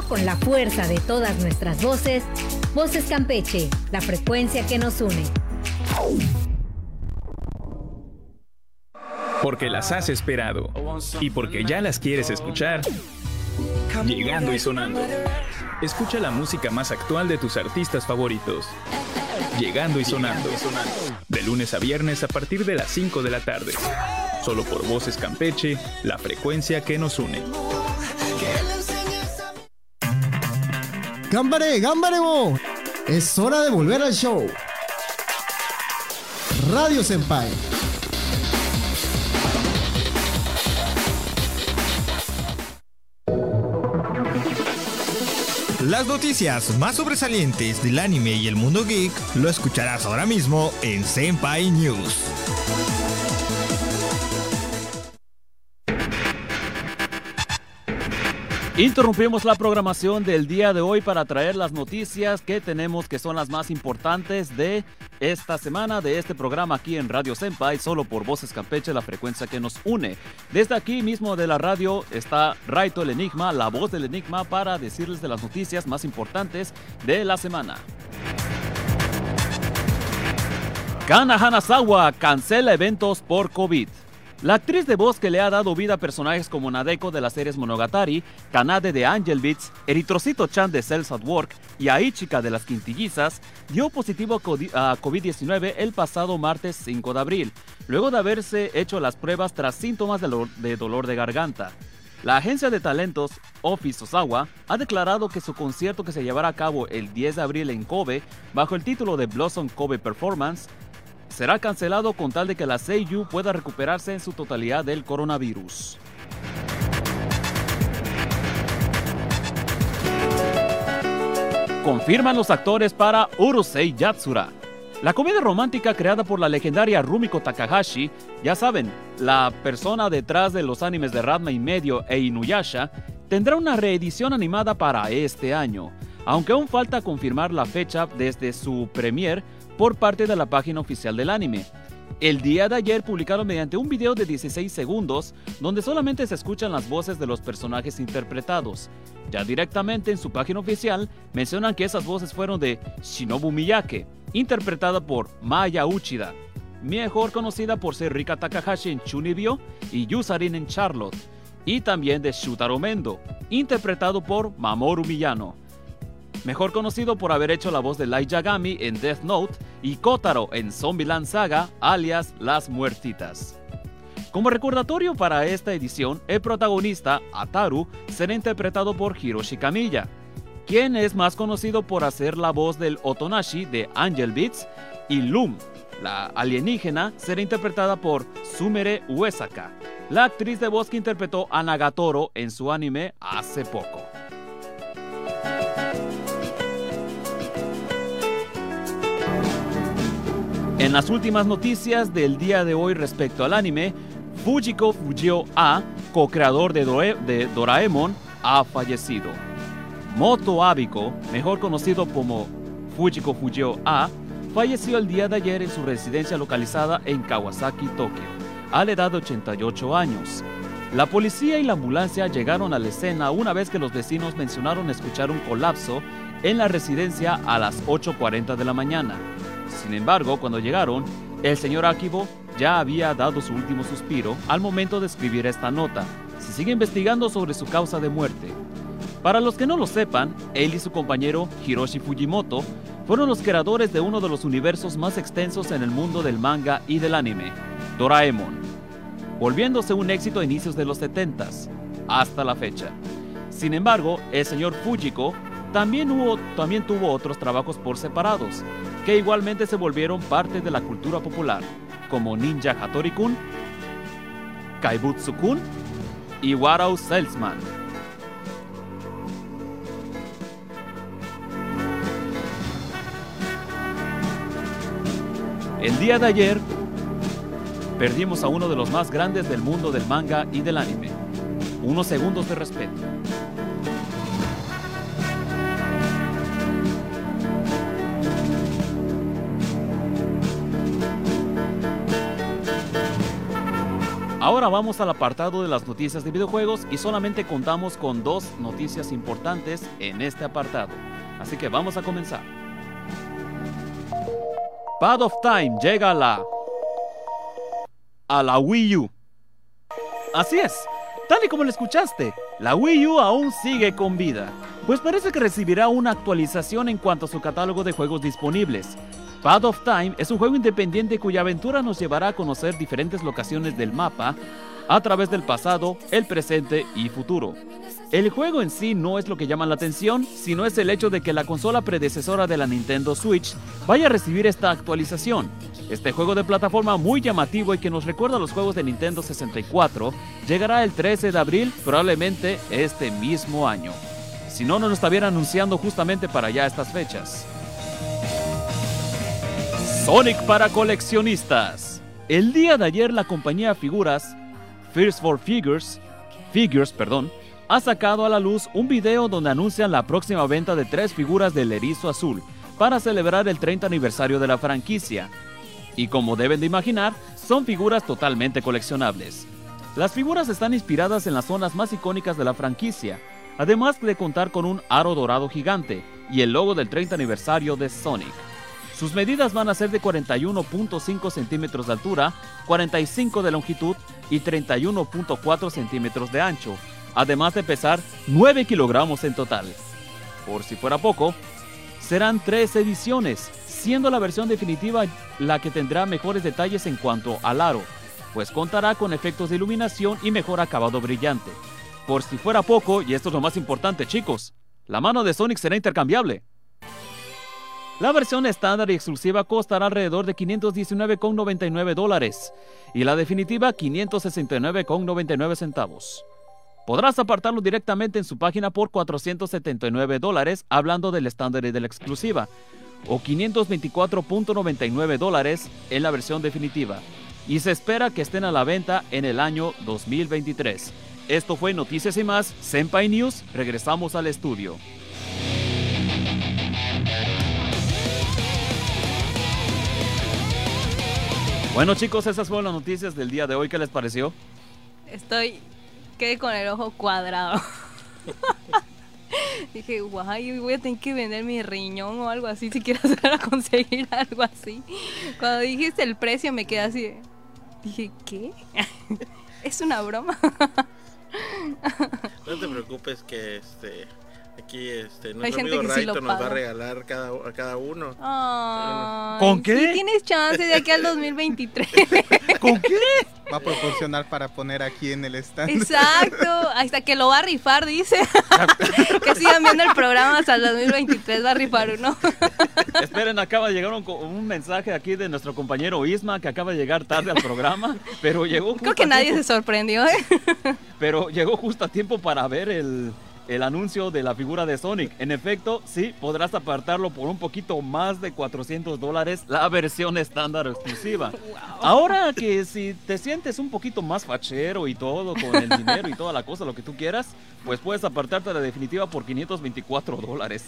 Con la fuerza de todas nuestras voces, Voces Campeche, la frecuencia que nos une. Porque las has esperado y porque ya las quieres escuchar. Llegando y sonando. Escucha la música más actual de tus artistas favoritos. Llegando y sonando. De lunes a viernes a partir de las 5 de la tarde. Solo por Voces Campeche, la frecuencia que nos une. ¡Gámbare, gámbare, bo! Es hora de volver al show. Radio Senpai. Las noticias más sobresalientes del anime y el mundo geek lo escucharás ahora mismo en Senpai News. Interrumpimos la programación del día de hoy para traer las noticias que tenemos que son las más importantes de esta semana de este programa aquí en Radio Senpai, solo por Voces Campeche, la frecuencia que nos une. Desde aquí mismo de la radio está Raito el Enigma, la voz del Enigma, para decirles de las noticias más importantes de la semana. Kana Hanazawa cancela eventos por COVID. La actriz de voz que le ha dado vida a personajes como Nadeko de las series Monogatari, Kanade de Angel Beats, Eritrocito Chan de Cells at Work y Aichika de las Quintillizas, dio positivo a codi- a COVID-19 el pasado martes 5 de abril, luego de haberse hecho las pruebas tras síntomas de dolor de garganta. La agencia de talentos Office Osawa ha declarado que su concierto que se llevará a cabo el 10 de abril en Kobe, bajo el título de Blossom Kobe Performance, será cancelado con tal de que la Seiyu pueda recuperarse en su totalidad del coronavirus. Confirman los actores para Urusei Yatsura. La comedia romántica creada por la legendaria Rumiko Takahashi, ya saben, la persona detrás de los animes de Radma y Medio e Inuyasha, tendrá una reedición animada para este año, aunque aún falta confirmar la fecha desde su premier por parte de la página oficial del anime. El día de ayer publicaron mediante un video de 16 segundos donde solamente se escuchan las voces de los personajes interpretados. Ya directamente en su página oficial mencionan que esas voces fueron de Shinobu Miyake, interpretada por Maya Uchida, mejor conocida por ser Rika Takahashi en Chunibyo y Yusarin en Charlotte, y también de Shutaro Mendo, interpretado por Mamoru Miyano mejor conocido por haber hecho la voz de Light Yagami en Death Note y Kotaro en Zombieland Saga, alias Las Muertitas. Como recordatorio para esta edición, el protagonista, Ataru, será interpretado por Hiroshi Kamiya, quien es más conocido por hacer la voz del Otonashi de Angel Beats, y Loom, la alienígena, será interpretada por Sumere Uesaka, la actriz de voz que interpretó a Nagatoro en su anime hace poco. En las últimas noticias del día de hoy respecto al anime, Fujiko Fujio A, co-creador de, Doraemon, ha fallecido. Moto Abiko, mejor conocido como Fujiko Fujio A, falleció el día de ayer en su residencia localizada en Kawasaki, Tokio, a la edad de 88 años. La policía y la ambulancia llegaron a la escena una vez que los vecinos mencionaron escuchar un colapso en la residencia a las 8.40 de la mañana. Sin embargo, cuando llegaron, el señor Akibo ya había dado su último suspiro al momento de escribir esta nota. Se sigue investigando sobre su causa de muerte. Para los que no lo sepan, él y su compañero Hiroshi Fujimoto fueron los creadores de uno de los universos más extensos en el mundo del manga y del anime, Doraemon, volviéndose un éxito a inicios de los 70 hasta la fecha. Sin embargo, el señor Fujiko también, también tuvo otros trabajos por separados, que igualmente se volvieron parte de la cultura popular, como Ninja Hattori-kun, Kaibutsu-kun y Warau Salesman. El día de ayer perdimos a uno de los más grandes del mundo del manga y del anime. Unos segundos de respeto. Ahora vamos al apartado de las noticias de videojuegos y solamente contamos con dos noticias importantes en este apartado. Así que vamos a comenzar. Pad of Time llega a la a la Wii U. Así es, tal y como lo escuchaste, la Wii U aún sigue con vida, pues parece que recibirá una actualización en cuanto a su catálogo de juegos disponibles. Path of Time es un juego independiente cuya aventura nos llevará a conocer diferentes locaciones del mapa a través del pasado, el presente y futuro. El juego en sí no es lo que llama la atención, sino es el hecho de que la consola predecesora de la Nintendo Switch vaya a recibir esta actualización. Este juego de plataforma muy llamativo y que nos recuerda a los juegos de Nintendo 64 llegará el 13 de abril, probablemente este mismo año. Si no, nos lo estarían anunciando justamente para ya estas fechas. Sonic para coleccionistas. El día de ayer la compañía Figuras, First for Figures, Figures, perdón, ha sacado a la luz un video donde anuncian la próxima venta de tres figuras del erizo azul para celebrar el 30 aniversario de la franquicia. Y como deben de imaginar, son figuras totalmente coleccionables. Las figuras están inspiradas en las zonas más icónicas de la franquicia, además de contar con un aro dorado gigante y el logo del 30 aniversario de Sonic. Sus medidas van a ser de 41.5 centímetros de altura, 45 de longitud y 31.4 centímetros de ancho, además de pesar 9 kilogramos en total. Por si fuera poco, serán tres ediciones, siendo la versión definitiva la que tendrá mejores detalles en cuanto al aro, pues contará con efectos de iluminación y mejor acabado brillante. Por si fuera poco, y esto es lo más importante chicos, la mano de Sonic será intercambiable. La versión estándar y exclusiva costará alrededor de 519,99 dólares y la definitiva 569,99 centavos. Podrás apartarlo directamente en su página por 479 dólares hablando del estándar y de la exclusiva o 524.99 dólares en la versión definitiva y se espera que estén a la venta en el año 2023. Esto fue Noticias y más, Senpai News, regresamos al estudio. Bueno chicos, esas fueron las noticias del día de hoy. ¿Qué les pareció? Estoy. Quedé con el ojo cuadrado. Dije, guay, voy a tener que vender mi riñón o algo así si quiero hacer a conseguir algo así. Cuando dijiste el precio me quedé así. de- Dije, ¿qué? ¿Es una broma? No te preocupes que este aquí este Hay nuestro gente amigo que sí lo Raito nos va a regalar cada, a cada uno. ¿Con qué? Sí, tienes chance de aquí al 2023. ¿Con qué? Va a proporcionar para poner aquí en el stand. Exacto, hasta que lo va a rifar, dice. que sigan viendo el programa hasta el 2023, va a rifar uno. Esperen, acaba de llegar un, co- un mensaje aquí de nuestro compañero Isma que acaba de llegar tarde al programa, pero llegó justo Creo que nadie tiempo- se sorprendió, ¿eh? pero llegó justo a tiempo para ver el, el anuncio de la figura de Sonic. En efecto, sí, podrás apartarlo por un poquito más de 400 dólares la versión estándar exclusiva. Ahora que si te sientes un poquito más fachero y todo, con el dinero y toda la cosa, lo que tú quieras, pues puedes apartarte la definitiva por 524 dólares.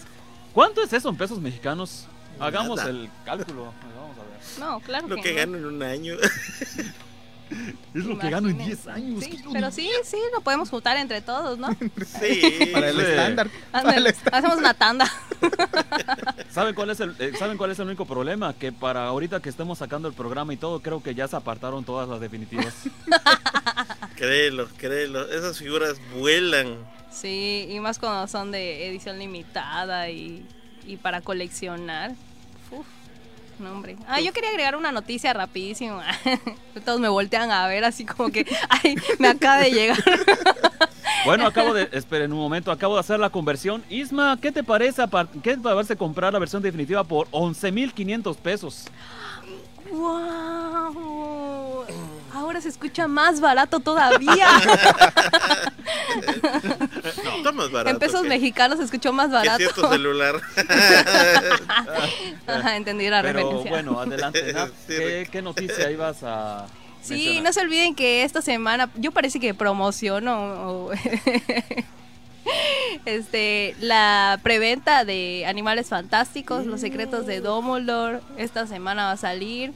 ¿Cuánto es eso en pesos mexicanos? Hagamos Nada. el cálculo. Vamos a ver. No, claro Lo que, que no. gano en un año. Es lo que gano en Imaginen. 10 años. Sí, pero sí, sí, lo podemos juntar entre todos, ¿no? Sí. Para el Sí. estándar. Para el hacemos una tanda. ¿Saben cuál, es el, eh, ¿Saben cuál es el único problema? Que para ahorita que estemos sacando el programa y todo, creo que ya se apartaron todas las definitivas. Créelo, créelo. Esas figuras vuelan. Sí, y más cuando son de edición limitada y, y para coleccionar. No, hombre. Ah, yo quería agregar una noticia rapidísimo. Todos me voltean a ver así como que, ay, me acaba de llegar. Bueno, acabo de, esperen un momento, acabo de hacer la conversión. Isma, ¿qué te parece, qué te parece comprar la versión definitiva por 11.500 pesos? ¡Wow! Ahora se escucha más barato todavía. No, está más barato. en pesos que- mexicanos se escuchó más que barato. cierto celular. Ajá, entendí la Pero referencia. bueno, adelante, Nat. ¿Qué, qué noticia ibas a Sí, mencionar? no se olviden que esta semana, yo parece que promociono o- este la preventa de Animales Fantásticos, Los Secretos de Dumbledore. Esta semana va a salir.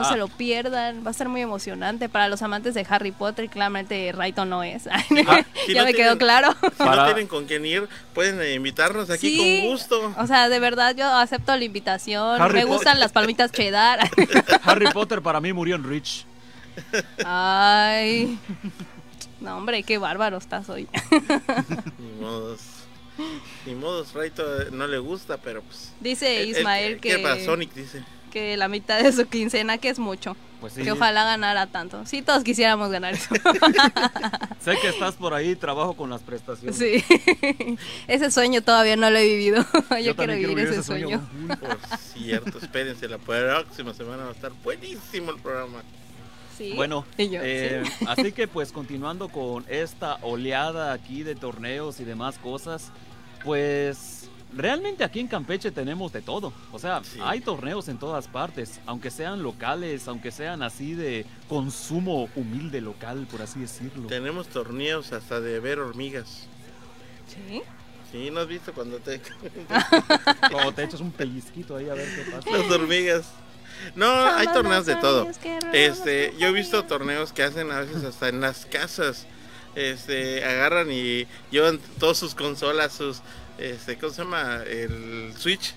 No Ah. se lo pierdan, va a ser muy emocionante para los amantes de Harry Potter. Claramente Raito no es. Ah, si ya no me quedó claro. Si Para- no tienen con quién ir, pueden eh, invitarnos aquí Sí. con gusto. O sea, de verdad yo acepto la invitación. Harry me gustan las palmitas cheddar. Harry Potter para mí murió en Rich. Ay. No, hombre, qué bárbaro estás hoy. Ni modos. Ni modos, Raito eh, no le gusta, pero pues. Dice Ismael que, para Sonic, dice. Que la mitad de su quincena, que es mucho. Pues sí. Que ojalá ganara tanto. Sí, todos quisiéramos ganar eso. Sé que estás por ahí, trabajo con las prestaciones. sí. ese sueño todavía no lo he vivido. Yo, quiero también vivir ese sueño. Por cierto, espérense, la próxima semana va a estar buenísimo el programa. Sí. Bueno, yo, eh, sí. así que pues continuando con esta oleada aquí de torneos y demás cosas, pues realmente aquí en Campeche tenemos de todo. O sea, Sí. hay torneos en todas partes, aunque sean locales, aunque sean así de consumo humilde local, por así decirlo. Tenemos torneos hasta de ver hormigas. Sí. Sí, ¿no has visto cuando te... Como te echas un pellizquito ahí a ver qué pasa. las hormigas? No, hay torneos de todo. Este, yo he visto torneos que hacen a veces hasta en las casas. Este, agarran y llevan todas sus consolas, sus, este, ¿cómo se llama? El Switch.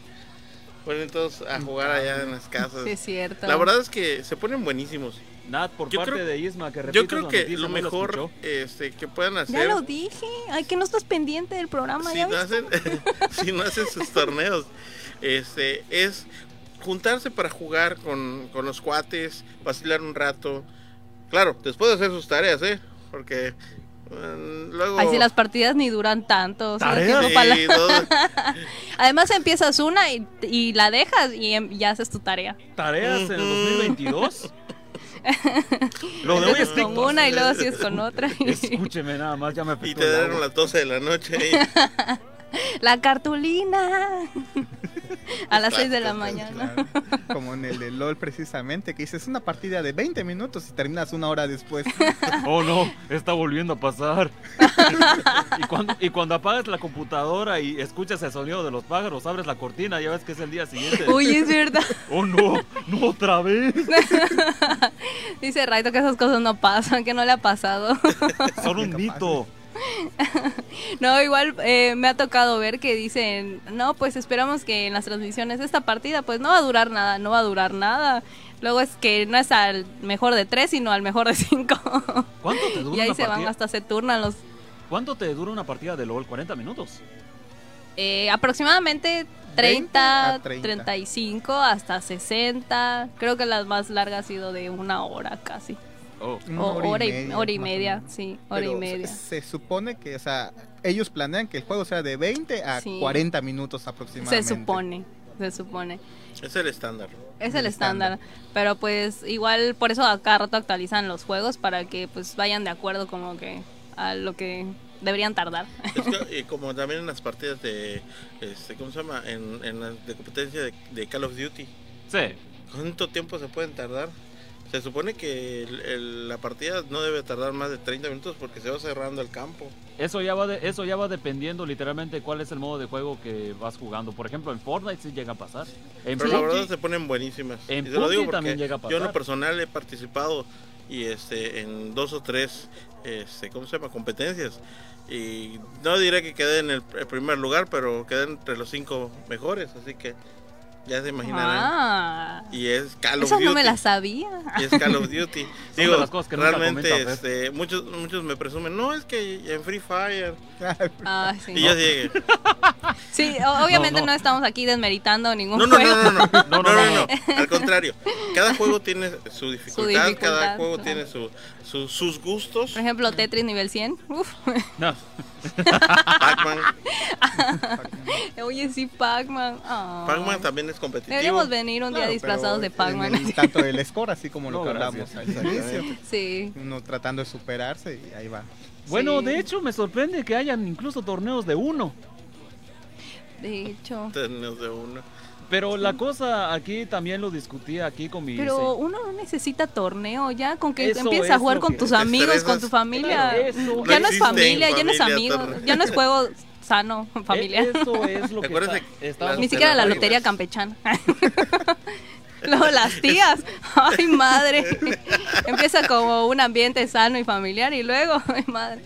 Ponen todos a jugar allá en las casas. Sí, es cierto. La verdad es que se ponen buenísimos. Nat, por Yo parte creo- de Isma, que Yo repitas creo que lo no mejor este, que puedan hacer Ya lo dije. Ay, que no estás pendiente del programa. si ¿ya no, hacen, si no hacen sus torneos, este, es juntarse para jugar con, con los cuates, vacilar un rato. Claro, después de hacer sus tareas, ¿eh? Porque luego... Ay, si las partidas ni duran tanto. o sea, la- Sí, dos- Además empiezas una y, y la dejas y em- ya haces tu tarea. ¿Tareas en el Ujú. 2022? Lo de hoy es con TikTok. una y luego sigues con otra. Escúcheme nada más, ya me y te dieron las 12 de la noche. ¿eh? La cartulina. A las 6 de la mañana. Claro. Como en el de LOL precisamente, que dices una partida de 20 minutos y terminas una hora después. Oh no, está volviendo a pasar. y, cuando, y cuando apagas la computadora y escuchas el sonido de los pájaros, abres la cortina, ya ves que es el día siguiente. Uy, es verdad. Oh no, no otra vez. Dice Raito que esas cosas no pasan, que no le ha pasado. Son un mito. No, igual eh, me ha tocado ver que dicen, no, pues esperamos que en las transmisiones esta partida pues no va a durar nada, no va a durar nada. Luego es que no es al mejor de tres, sino al mejor de cinco. ¿Cuánto te dura y ahí una se van hasta se turnan los... ¿Cuánto te dura una partida de LOL? ¿40 minutos? eh, aproximadamente 20 30, a 30. 35 hasta 60. Creo que la más larga ha sido de una hora casi. Oh. Una hora y, media, hora y media, sí, hora Pero y media. Se, se supone que, o sea, ellos planean que el juego sea de 20 a Sí. 40 minutos aproximadamente. Se supone, se supone. es el estándar. Es El el estándar, pero pues igual por eso a cada rato actualizan los juegos para que pues vayan de acuerdo como que a lo que deberían tardar. Es que, y como también en las partidas de, este, ¿cómo se llama? En, en las de competencia de, de Call of Duty. Sí. ¿Cuánto tiempo se pueden tardar? Se supone que el- el- la partida no debe tardar más de 30 minutos porque se va cerrando el campo. Eso ya va de- eso ya va dependiendo literalmente cuál es el modo de juego que vas jugando. Por ejemplo, en Fortnite sí llega a pasar. En Pero la verdad se ponen buenísimas. En Y lo digo también llega a Yo en lo pasar. personal he participado y este en dos o tres este cómo se llama competencias y no diré que quedé en el, el primer lugar pero quedé entre los cinco mejores así que ya se imaginarán Ah. y es Call of Duty no me la sabía. y es Call of Duty de digo las cosas que realmente comenta, este, muchos muchos me presumen no es que en Free Fire Ah, sí. y yo llegué Sí, o- obviamente No, no, no. estamos aquí desmeritando ningún No, no, juego. no, no, no, no, no, no, no, al contrario. Cada juego tiene su dificultad, dificultad, cada juego claro. tiene su, su- sus gustos. Por ejemplo, Tetris nivel 100. Uf. No. Pac-Man, Oye, sí, Pac-Man. Ah. Pac-Man también es competitivo. Deberíamos venir un día Claro, disfrazados de Pac-Man. tanto el score, así como lo que hablamos al inicio. Sí. Uno tratando de superarse y ahí va. Bueno, Sí. de hecho me sorprende que hayan incluso torneos de uno. De hecho. Torneos de uno. Pero la cosa aquí también lo discutí aquí con mi... Pero uno no necesita torneo ya, con que empieces es a jugar con tus amigos, con tu familia. Claro. Ya No no es familia, ya no es familia amigo, torneo. ya no es juego sano, familiar. E- Eso es lo que está- estábamos Ni siquiera la lotería campechana. Luego las tías, ay madre. Empieza como un ambiente sano y familiar y luego, ay madre.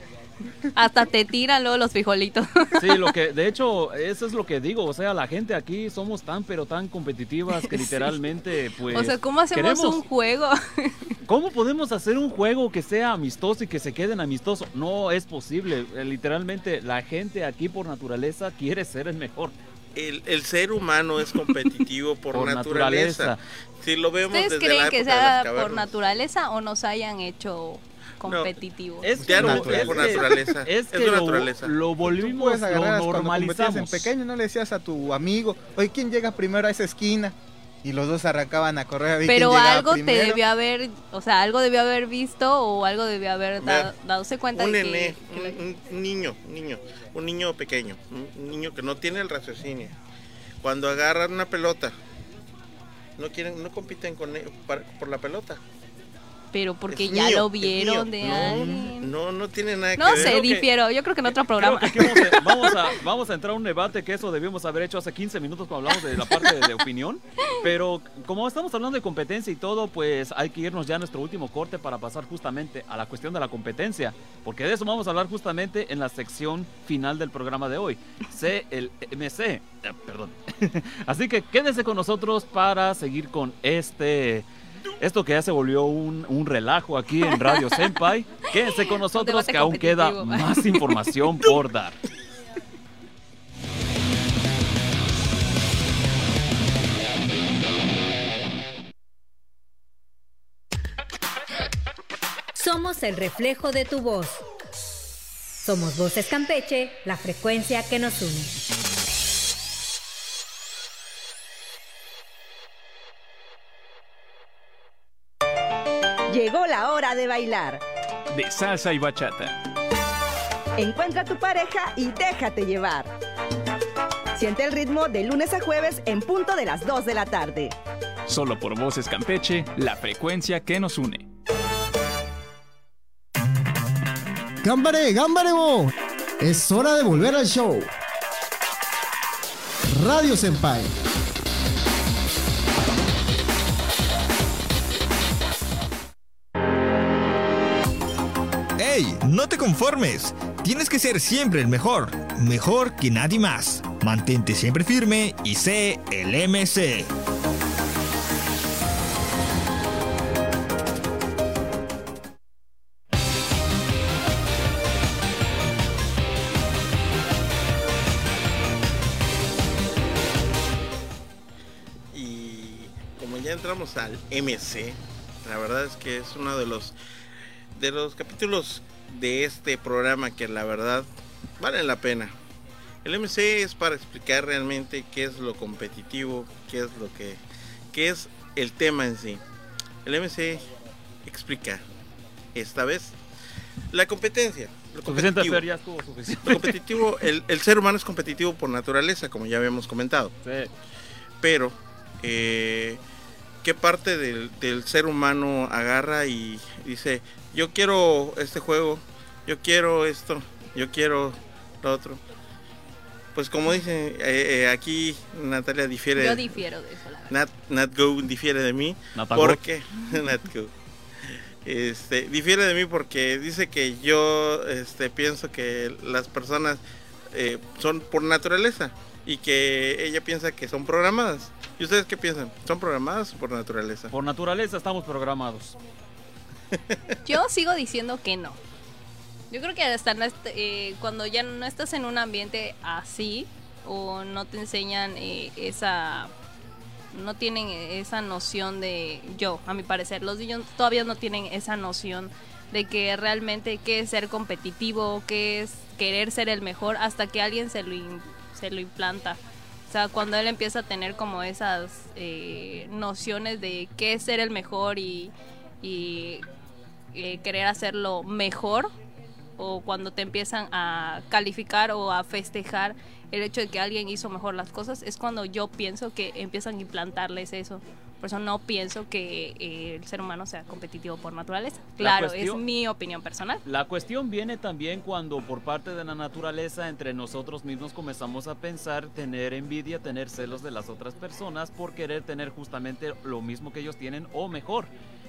Hasta te tiran luego los frijolitos. Sí, lo que, de hecho, eso es lo que digo, o sea, la gente aquí somos tan pero tan competitivas que Sí. literalmente, pues... o sea, ¿cómo hacemos queremos- un juego? ¿Cómo podemos hacer un juego que sea amistoso y que se queden amistoso? No es posible, eh, literalmente la gente aquí por naturaleza quiere ser el mejor. El, el ser humano es competitivo por, Por naturaleza. naturaleza. Si lo vemos ¿Ustedes desde creen la que época sea por naturaleza o nos hayan hecho competitivos? Es Ya lo- es por que- naturaleza. Es Es que de lo, naturaleza. lo volvimos, lo competías en normalizamos. pequeño, no le decías a tu amigo, oye, ¿quién llega primero a esa esquina? Y los dos arrancaban a correr a ver Pero algo te debió haber, o sea, algo debió haber visto o algo debió haber dado, dadose cuenta un de que, que la- un, un niño, un niño, un niño pequeño, un niño que no tiene el raciocinio. Cuando agarran una pelota, no quieren, no compiten con él para- por la pelota. Pero porque Es ya mío, lo vieron de no, alguien. No, no tiene nada que No ver. sé, Creo que- difiero. Yo creo que en otro programa. Que vamos, a, vamos, a, vamos a entrar a un debate que eso debimos haber hecho hace 15 minutos cuando hablamos de la parte de, de opinión. Pero como estamos hablando de competencia y todo, pues hay que irnos ya a nuestro último corte para pasar justamente a la cuestión de la competencia. Porque de eso vamos a hablar justamente en la sección final del programa de hoy. C, el MC. eh, perdón. Así que quédese con nosotros para seguir con este... Esto que ya se volvió un, un relajo aquí en Radio Senpai. Quédense con nosotros que aún queda más información por dar. Somos el reflejo de tu voz. Somos Voces Campeche, la frecuencia que nos une. Llegó la hora de bailar. De salsa y bachata. Encuentra a tu pareja y déjate llevar. Siente el ritmo de lunes a jueves en punto de las 2 de la tarde. Solo por Voces Campeche, la frecuencia que nos une. ¡Gámbare, gámbare, bo! Es hora de volver al show. Radio Senpai. No te conformes. Tienes que ser siempre el mejor. Mejor que nadie más. Mantente siempre firme y sé el MC. Y como ya entramos al MC, la verdad es que es uno de los de los capítulos de este programa que la verdad valen la pena. El MC es para explicar realmente qué es lo competitivo, qué es lo que qué es el tema en sí. El MC explica esta vez la competencia. Lo Suficiente, competitivo. Fer, ya estuvo suficiente. Lo competitivo, el, el ser humano es competitivo por naturaleza, como ya habíamos comentado. Sí. Pero, eh, ¿qué parte del, del ser humano agarra y dice, yo quiero este juego, yo quiero esto, yo quiero lo otro? Pues como dicen, eh, eh, aquí Natalia difiere. Yo difiero de eso, la verdad. Nat, Nat Go difiere de mí. Natago. porque Nat Go. este, difiere de mí porque dice que yo este, pienso que las personas eh, son por naturaleza y que ella piensa que son programadas. ¿Y ustedes qué piensan? ¿Son programadas o por naturaleza? Por naturaleza estamos programados. Yo sigo diciendo que no. Yo creo que hasta no est- eh, cuando ya no estás en un ambiente así o no te enseñan eh, esa no tienen esa noción de yo, a mi parecer, los niños todavía no tienen esa noción de que realmente qué es ser competitivo, qué es querer ser el mejor hasta que alguien se lo in- se lo implanta. O sea, cuando él empieza a tener como esas eh, nociones de qué es ser el mejor y, y eh, querer hacerlo mejor, o cuando te empiezan a calificar o a festejar el hecho de que alguien hizo mejor las cosas, es cuando yo pienso que empiezan a implantarles eso. Por eso no pienso que eh, el ser humano sea competitivo por naturaleza. La Claro, cuestión- es mi opinión personal. La cuestión viene también cuando por parte de la naturaleza entre nosotros mismos comenzamos a pensar tener envidia, tener celos de las otras personas por querer tener justamente lo mismo que ellos tienen o mejor.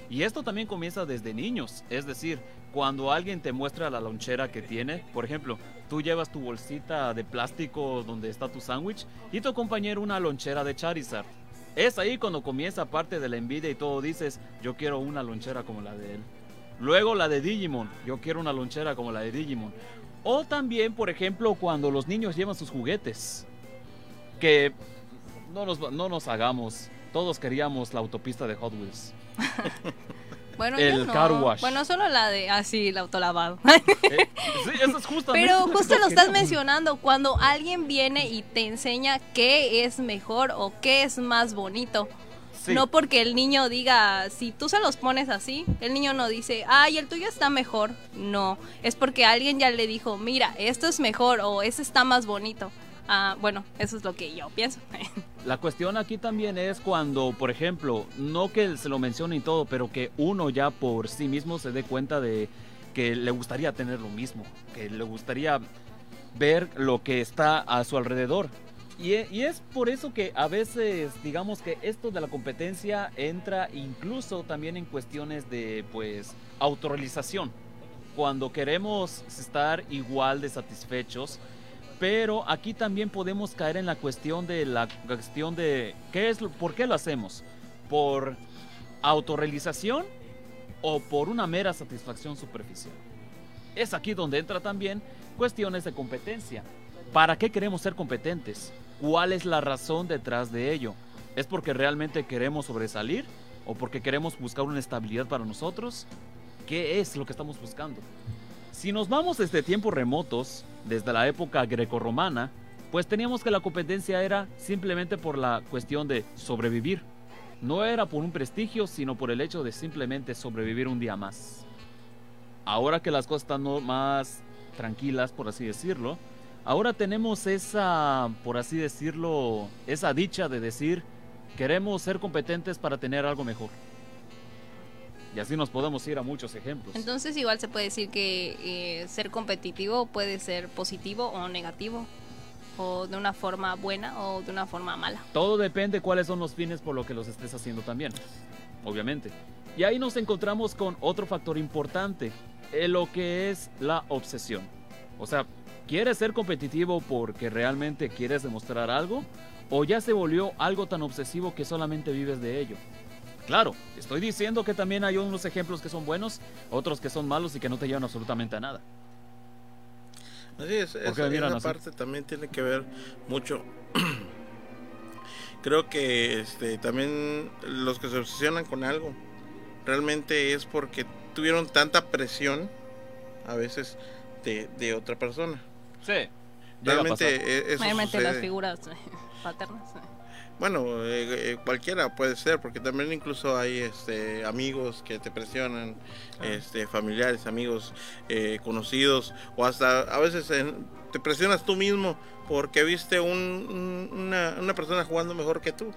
Y esto también comienza desde niños, es decir, cuando alguien te muestra la lonchera que tiene, por ejemplo, tú llevas tu bolsita de plástico donde está tu sándwich y tu compañero una lonchera de Charizard. Es ahí cuando comienza parte de la envidia y todo dices, yo quiero una lonchera como la de él. Luego la de Digimon, yo quiero una lonchera como la de Digimon. O también, por ejemplo, cuando los niños llevan sus juguetes. Que no nos, no nos hagamos, todos queríamos la autopista de Hot Wheels. Bueno, El no. car wash. Bueno, solo la de así, el autolavado. Eh, sí, eso es justamente Pero justo lo estás mencionando, cuando alguien viene y te enseña qué es mejor o qué es más bonito. Sí. No porque el niño diga, si tú se los pones así, el niño no dice, ay, el tuyo está mejor. No, es porque alguien ya le dijo, mira, esto es mejor o ese está más bonito. Ah, bueno, eso es lo que yo pienso. La cuestión aquí también es cuando, por ejemplo, no que se lo mencione y todo, pero que uno ya por sí mismo se dé cuenta de que le gustaría tener lo mismo, que le gustaría ver lo que está a su alrededor. Y, e- es por eso que a veces, digamos que esto de la competencia entra incluso también en cuestiones de, pues, autorrealización. Cuando queremos estar igual de satisfechos, pero aquí también podemos caer en la cuestión de la cuestión de qué es por qué lo hacemos. Por autorrealización o por una mera satisfacción superficial es aquí donde entra también cuestiones de competencia. Para qué queremos ser competentes cuál es la razón detrás de ello es porque realmente queremos sobresalir o porque queremos buscar una estabilidad para nosotros qué es lo que estamos buscando si nos vamos desde tiempos remotos, desde la época grecorromana, pues teníamos que la competencia era simplemente por la cuestión de sobrevivir. No era por un prestigio, sino por el hecho de simplemente sobrevivir un día más. Ahora que las cosas están más tranquilas, por así decirlo, ahora tenemos esa, por así decirlo, esa dicha de decir, queremos ser competentes para tener algo mejor. Y así nos podemos ir a muchos ejemplos. Entonces igual se puede decir que eh, ser competitivo puede ser positivo o negativo, o de una forma buena o de una forma mala. Todo depende cuáles son los fines por lo que los estés haciendo también, obviamente. Y ahí nos encontramos con otro factor importante, en lo que es la obsesión. O sea, ¿quieres ser competitivo porque realmente quieres demostrar algo? ¿O ya se volvió algo tan obsesivo que solamente vives de ello? Claro, estoy diciendo que también hay unos ejemplos que son buenos, otros que son malos y que no te llevan absolutamente a nada. Así es, ¿Por qué esa, esa parte también tiene que ver mucho. Creo que este también los que se obsesionan con algo realmente es porque tuvieron tanta presión a veces de, de otra persona. Sí. Realmente eh, eso Mayormente las figuras eh, paternas. Bueno, eh, eh, cualquiera puede ser, porque también incluso hay este, amigos que te presionan, este, familiares, amigos eh, conocidos, o hasta a veces en- te presionas tú mismo porque viste un- un- una, una persona jugando mejor que tú.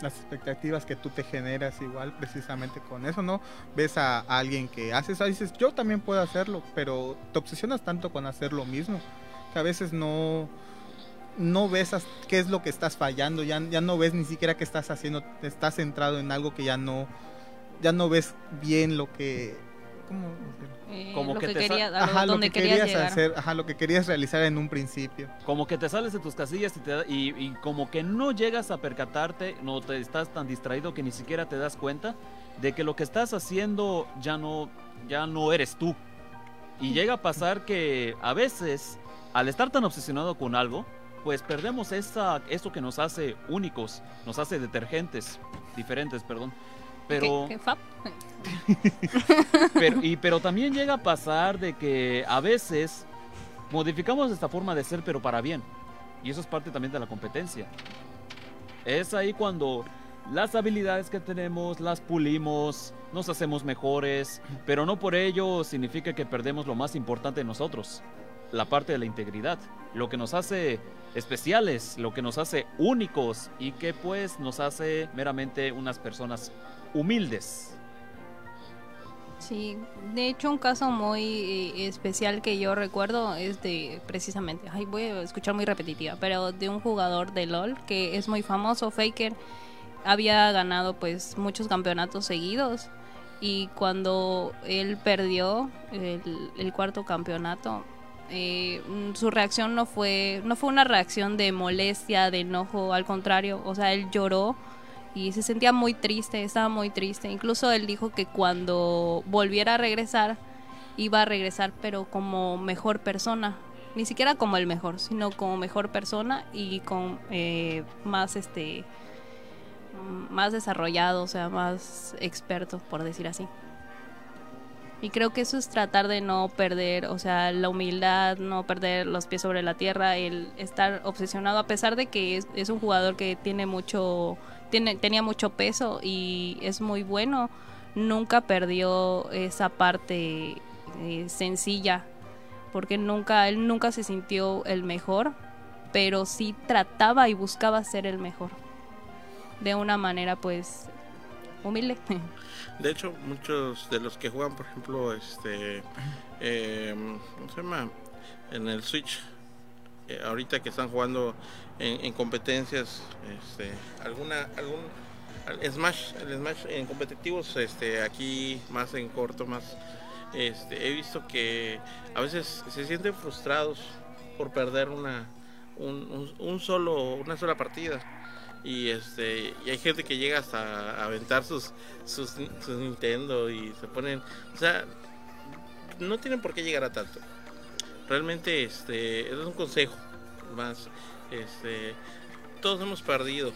las expectativas que tú te generas igual precisamente con eso, ¿no? Ves a, a alguien que hace eso y dices, yo también puedo hacerlo, pero te obsesionas tanto con hacer lo mismo que a veces no no ves qué es lo que estás fallando, ya, ya no ves ni siquiera qué estás haciendo, estás centrado en algo que ya no ya no ves bien lo que ¿cómo decirlo? Eh, Como lo que que, te sa- quería, a lo- Ajá, lo que querías, querías hacer, ajá, lo que querías realizar en un principio. Como que te sales de tus casillas y, te da- y, y como que no llegas a percatarte, no te estás tan distraído que ni siquiera te das cuenta de que lo que estás haciendo ya no, ya no eres tú. Y llega a pasar que a veces, al estar tan obsesionado con algo, pues perdemos esa, eso que nos hace únicos, nos hace detergentes, diferentes, perdón. Pero... ¿Qué, qué fab? Pero, y, pero también llega a pasar de que a veces modificamos esta forma de ser, pero para bien. Y eso es parte también de la competencia. Es ahí cuando las habilidades que tenemos las pulimos, nos hacemos mejores, pero no por ello significa que perdemos lo más importante de nosotros, la parte de la integridad, lo que nos hace especiales, lo que nos hace únicos y que pues nos hace meramente unas personas humildes. Sí, de hecho un caso muy eh, especial que yo recuerdo es de precisamente, ay, voy a escuchar muy repetitiva, pero de un jugador de LOL que es muy famoso, Faker, había ganado pues muchos campeonatos seguidos y cuando él perdió el, el cuarto campeonato, eh, mm, su reacción no fue, no fue una reacción de molestia, de enojo, al contrario, o sea, él lloró y se sentía muy triste, estaba muy triste. Incluso él dijo que cuando volviera a regresar, iba a regresar pero como mejor persona. Ni siquiera como el mejor, sino como mejor persona y con eh, más este más desarrollado, o sea, más experto, por decir así. Y creo que eso es tratar de no perder, o sea, la humildad, no perder los pies sobre la tierra, el estar obsesionado, a pesar de que es, es un jugador que tiene mucho, tiene, tenía mucho peso y es muy bueno, nunca perdió esa parte eh, sencilla, porque nunca, él nunca se sintió el mejor, pero sí trataba y buscaba ser el mejor, de una manera pues humilde. De hecho, muchos de los que juegan, por ejemplo, este, eh, ¿cómo se llama? En el Switch, eh, ahorita que están jugando en, en competencias, este, alguna, algún al- Smash, el Smash en competitivos, este, aquí más en corto, más, este, he visto que a veces se sienten frustrados por perder una, un, un- un solo, una sola partida y este y hay gente que llega hasta a aventar sus, sus sus Nintendo y se ponen o sea no tienen por qué llegar a tanto. Realmente este es un consejo más este todos hemos perdido.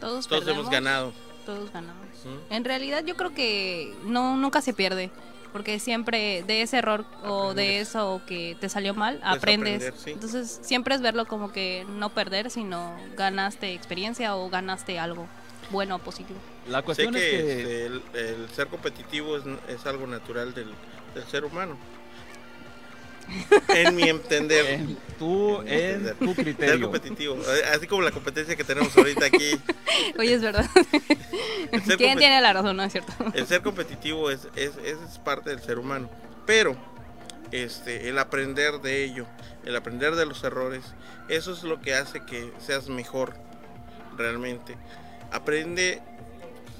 Todos, todos hemos ganado. Todos ganamos. ¿Mm? En realidad yo creo que no nunca se pierde, porque siempre de ese error o de eso que te salió mal, aprendes. aprender, sí. Entonces siempre es verlo como que no perder, sino ganaste experiencia o ganaste algo bueno o positivo. La sé cuestión que, es que... este, el, el ser competitivo es, es algo natural del, del ser humano en mi entender En tu, en tu ser criterio. competitivo eh, así como la competencia que tenemos ahorita aquí Oye, es verdad. El ser ¿Quién tiene la razón, no es cierto? El ser competitivo es, es, es, es parte del ser humano. Pero este, el aprender de ello, el aprender de los errores, eso es lo que hace que seas mejor realmente. Aprende,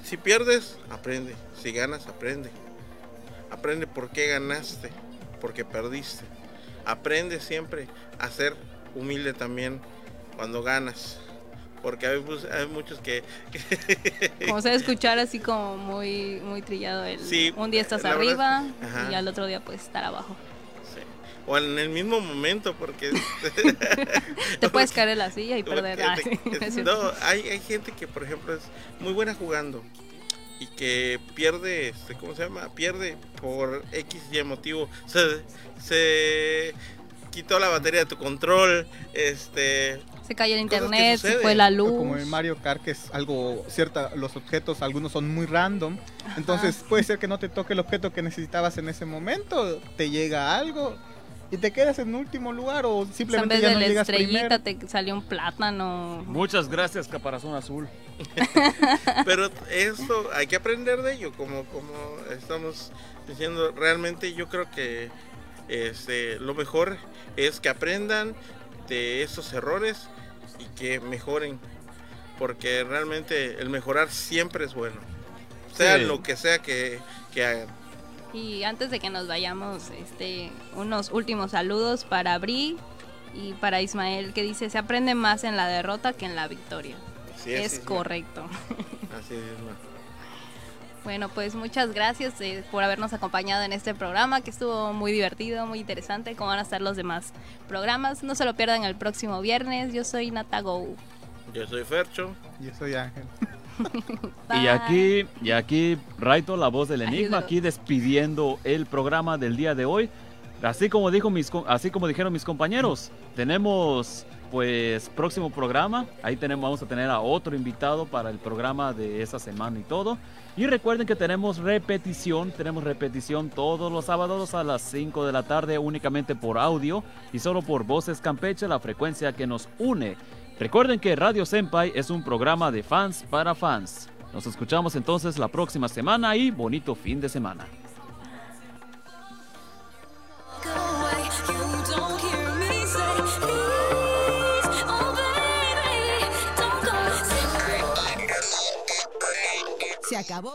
si pierdes, aprende. Si ganas, aprende. Aprende por qué ganaste, porque perdiste. Aprende siempre a ser humilde también cuando ganas. Porque hay, muchos que, Como se escuchar así como muy muy trillado el Sí, un día estás arriba verdad- y al otro día pues estar abajo. o en el mismo momento, porque Te puedes caer en la silla y perder. Te- no, hay, hay gente que, por ejemplo, es muy buena jugando y que pierde, este, ¿cómo se llama? Pierde por X y motivo. Se, se quitó la batería de tu control, este... Se cayó el internet, se fue la luz. Como en Mario Kart, que es algo cierta, los objetos, algunos son muy random. Entonces puede ser que no te toque el objeto que necesitabas en ese momento, te llega algo y te quedas en último lugar o O sea, en simplemente vez ya de no la llegas estrellita primero. te salió un plátano. Muchas gracias, Caparazón Azul. Pero esto hay que aprender de ello, como, como estamos diciendo. Realmente yo creo que este, lo mejor es que aprendan de estos errores y que mejoren. Porque realmente el mejorar siempre es bueno. sea Sí. lo que sea que, que hagan. Y antes de que nos vayamos, este, unos últimos saludos para Bri y para Ismael que dice se aprende más en la derrota que en la victoria. Así es correcto. Así es, Isma. Bueno, pues muchas gracias eh, por habernos acompañado en este programa que estuvo muy divertido, muy interesante, como van a estar los demás programas. No se lo pierdan el próximo viernes. Yo soy Nata Go. Yo soy Fercho. Yo soy Ángel. Y aquí, y aquí, Raito, la voz del enigma, aquí despidiendo el programa del día de hoy. Así como dijo mis, así como dijeron mis compañeros, tenemos pues próximo programa. Ahí tenemos, vamos a tener a otro invitado para el programa de esa semana y todo. Y recuerden que tenemos repetición, tenemos repetición todos los sábados a las 5 de la tarde únicamente por audio y solo por Voces Campeche, la frecuencia que nos une. Recuerden que Radio Senpai es un programa de fans para fans. Nos escuchamos entonces la próxima semana y bonito fin de semana. Se acabó.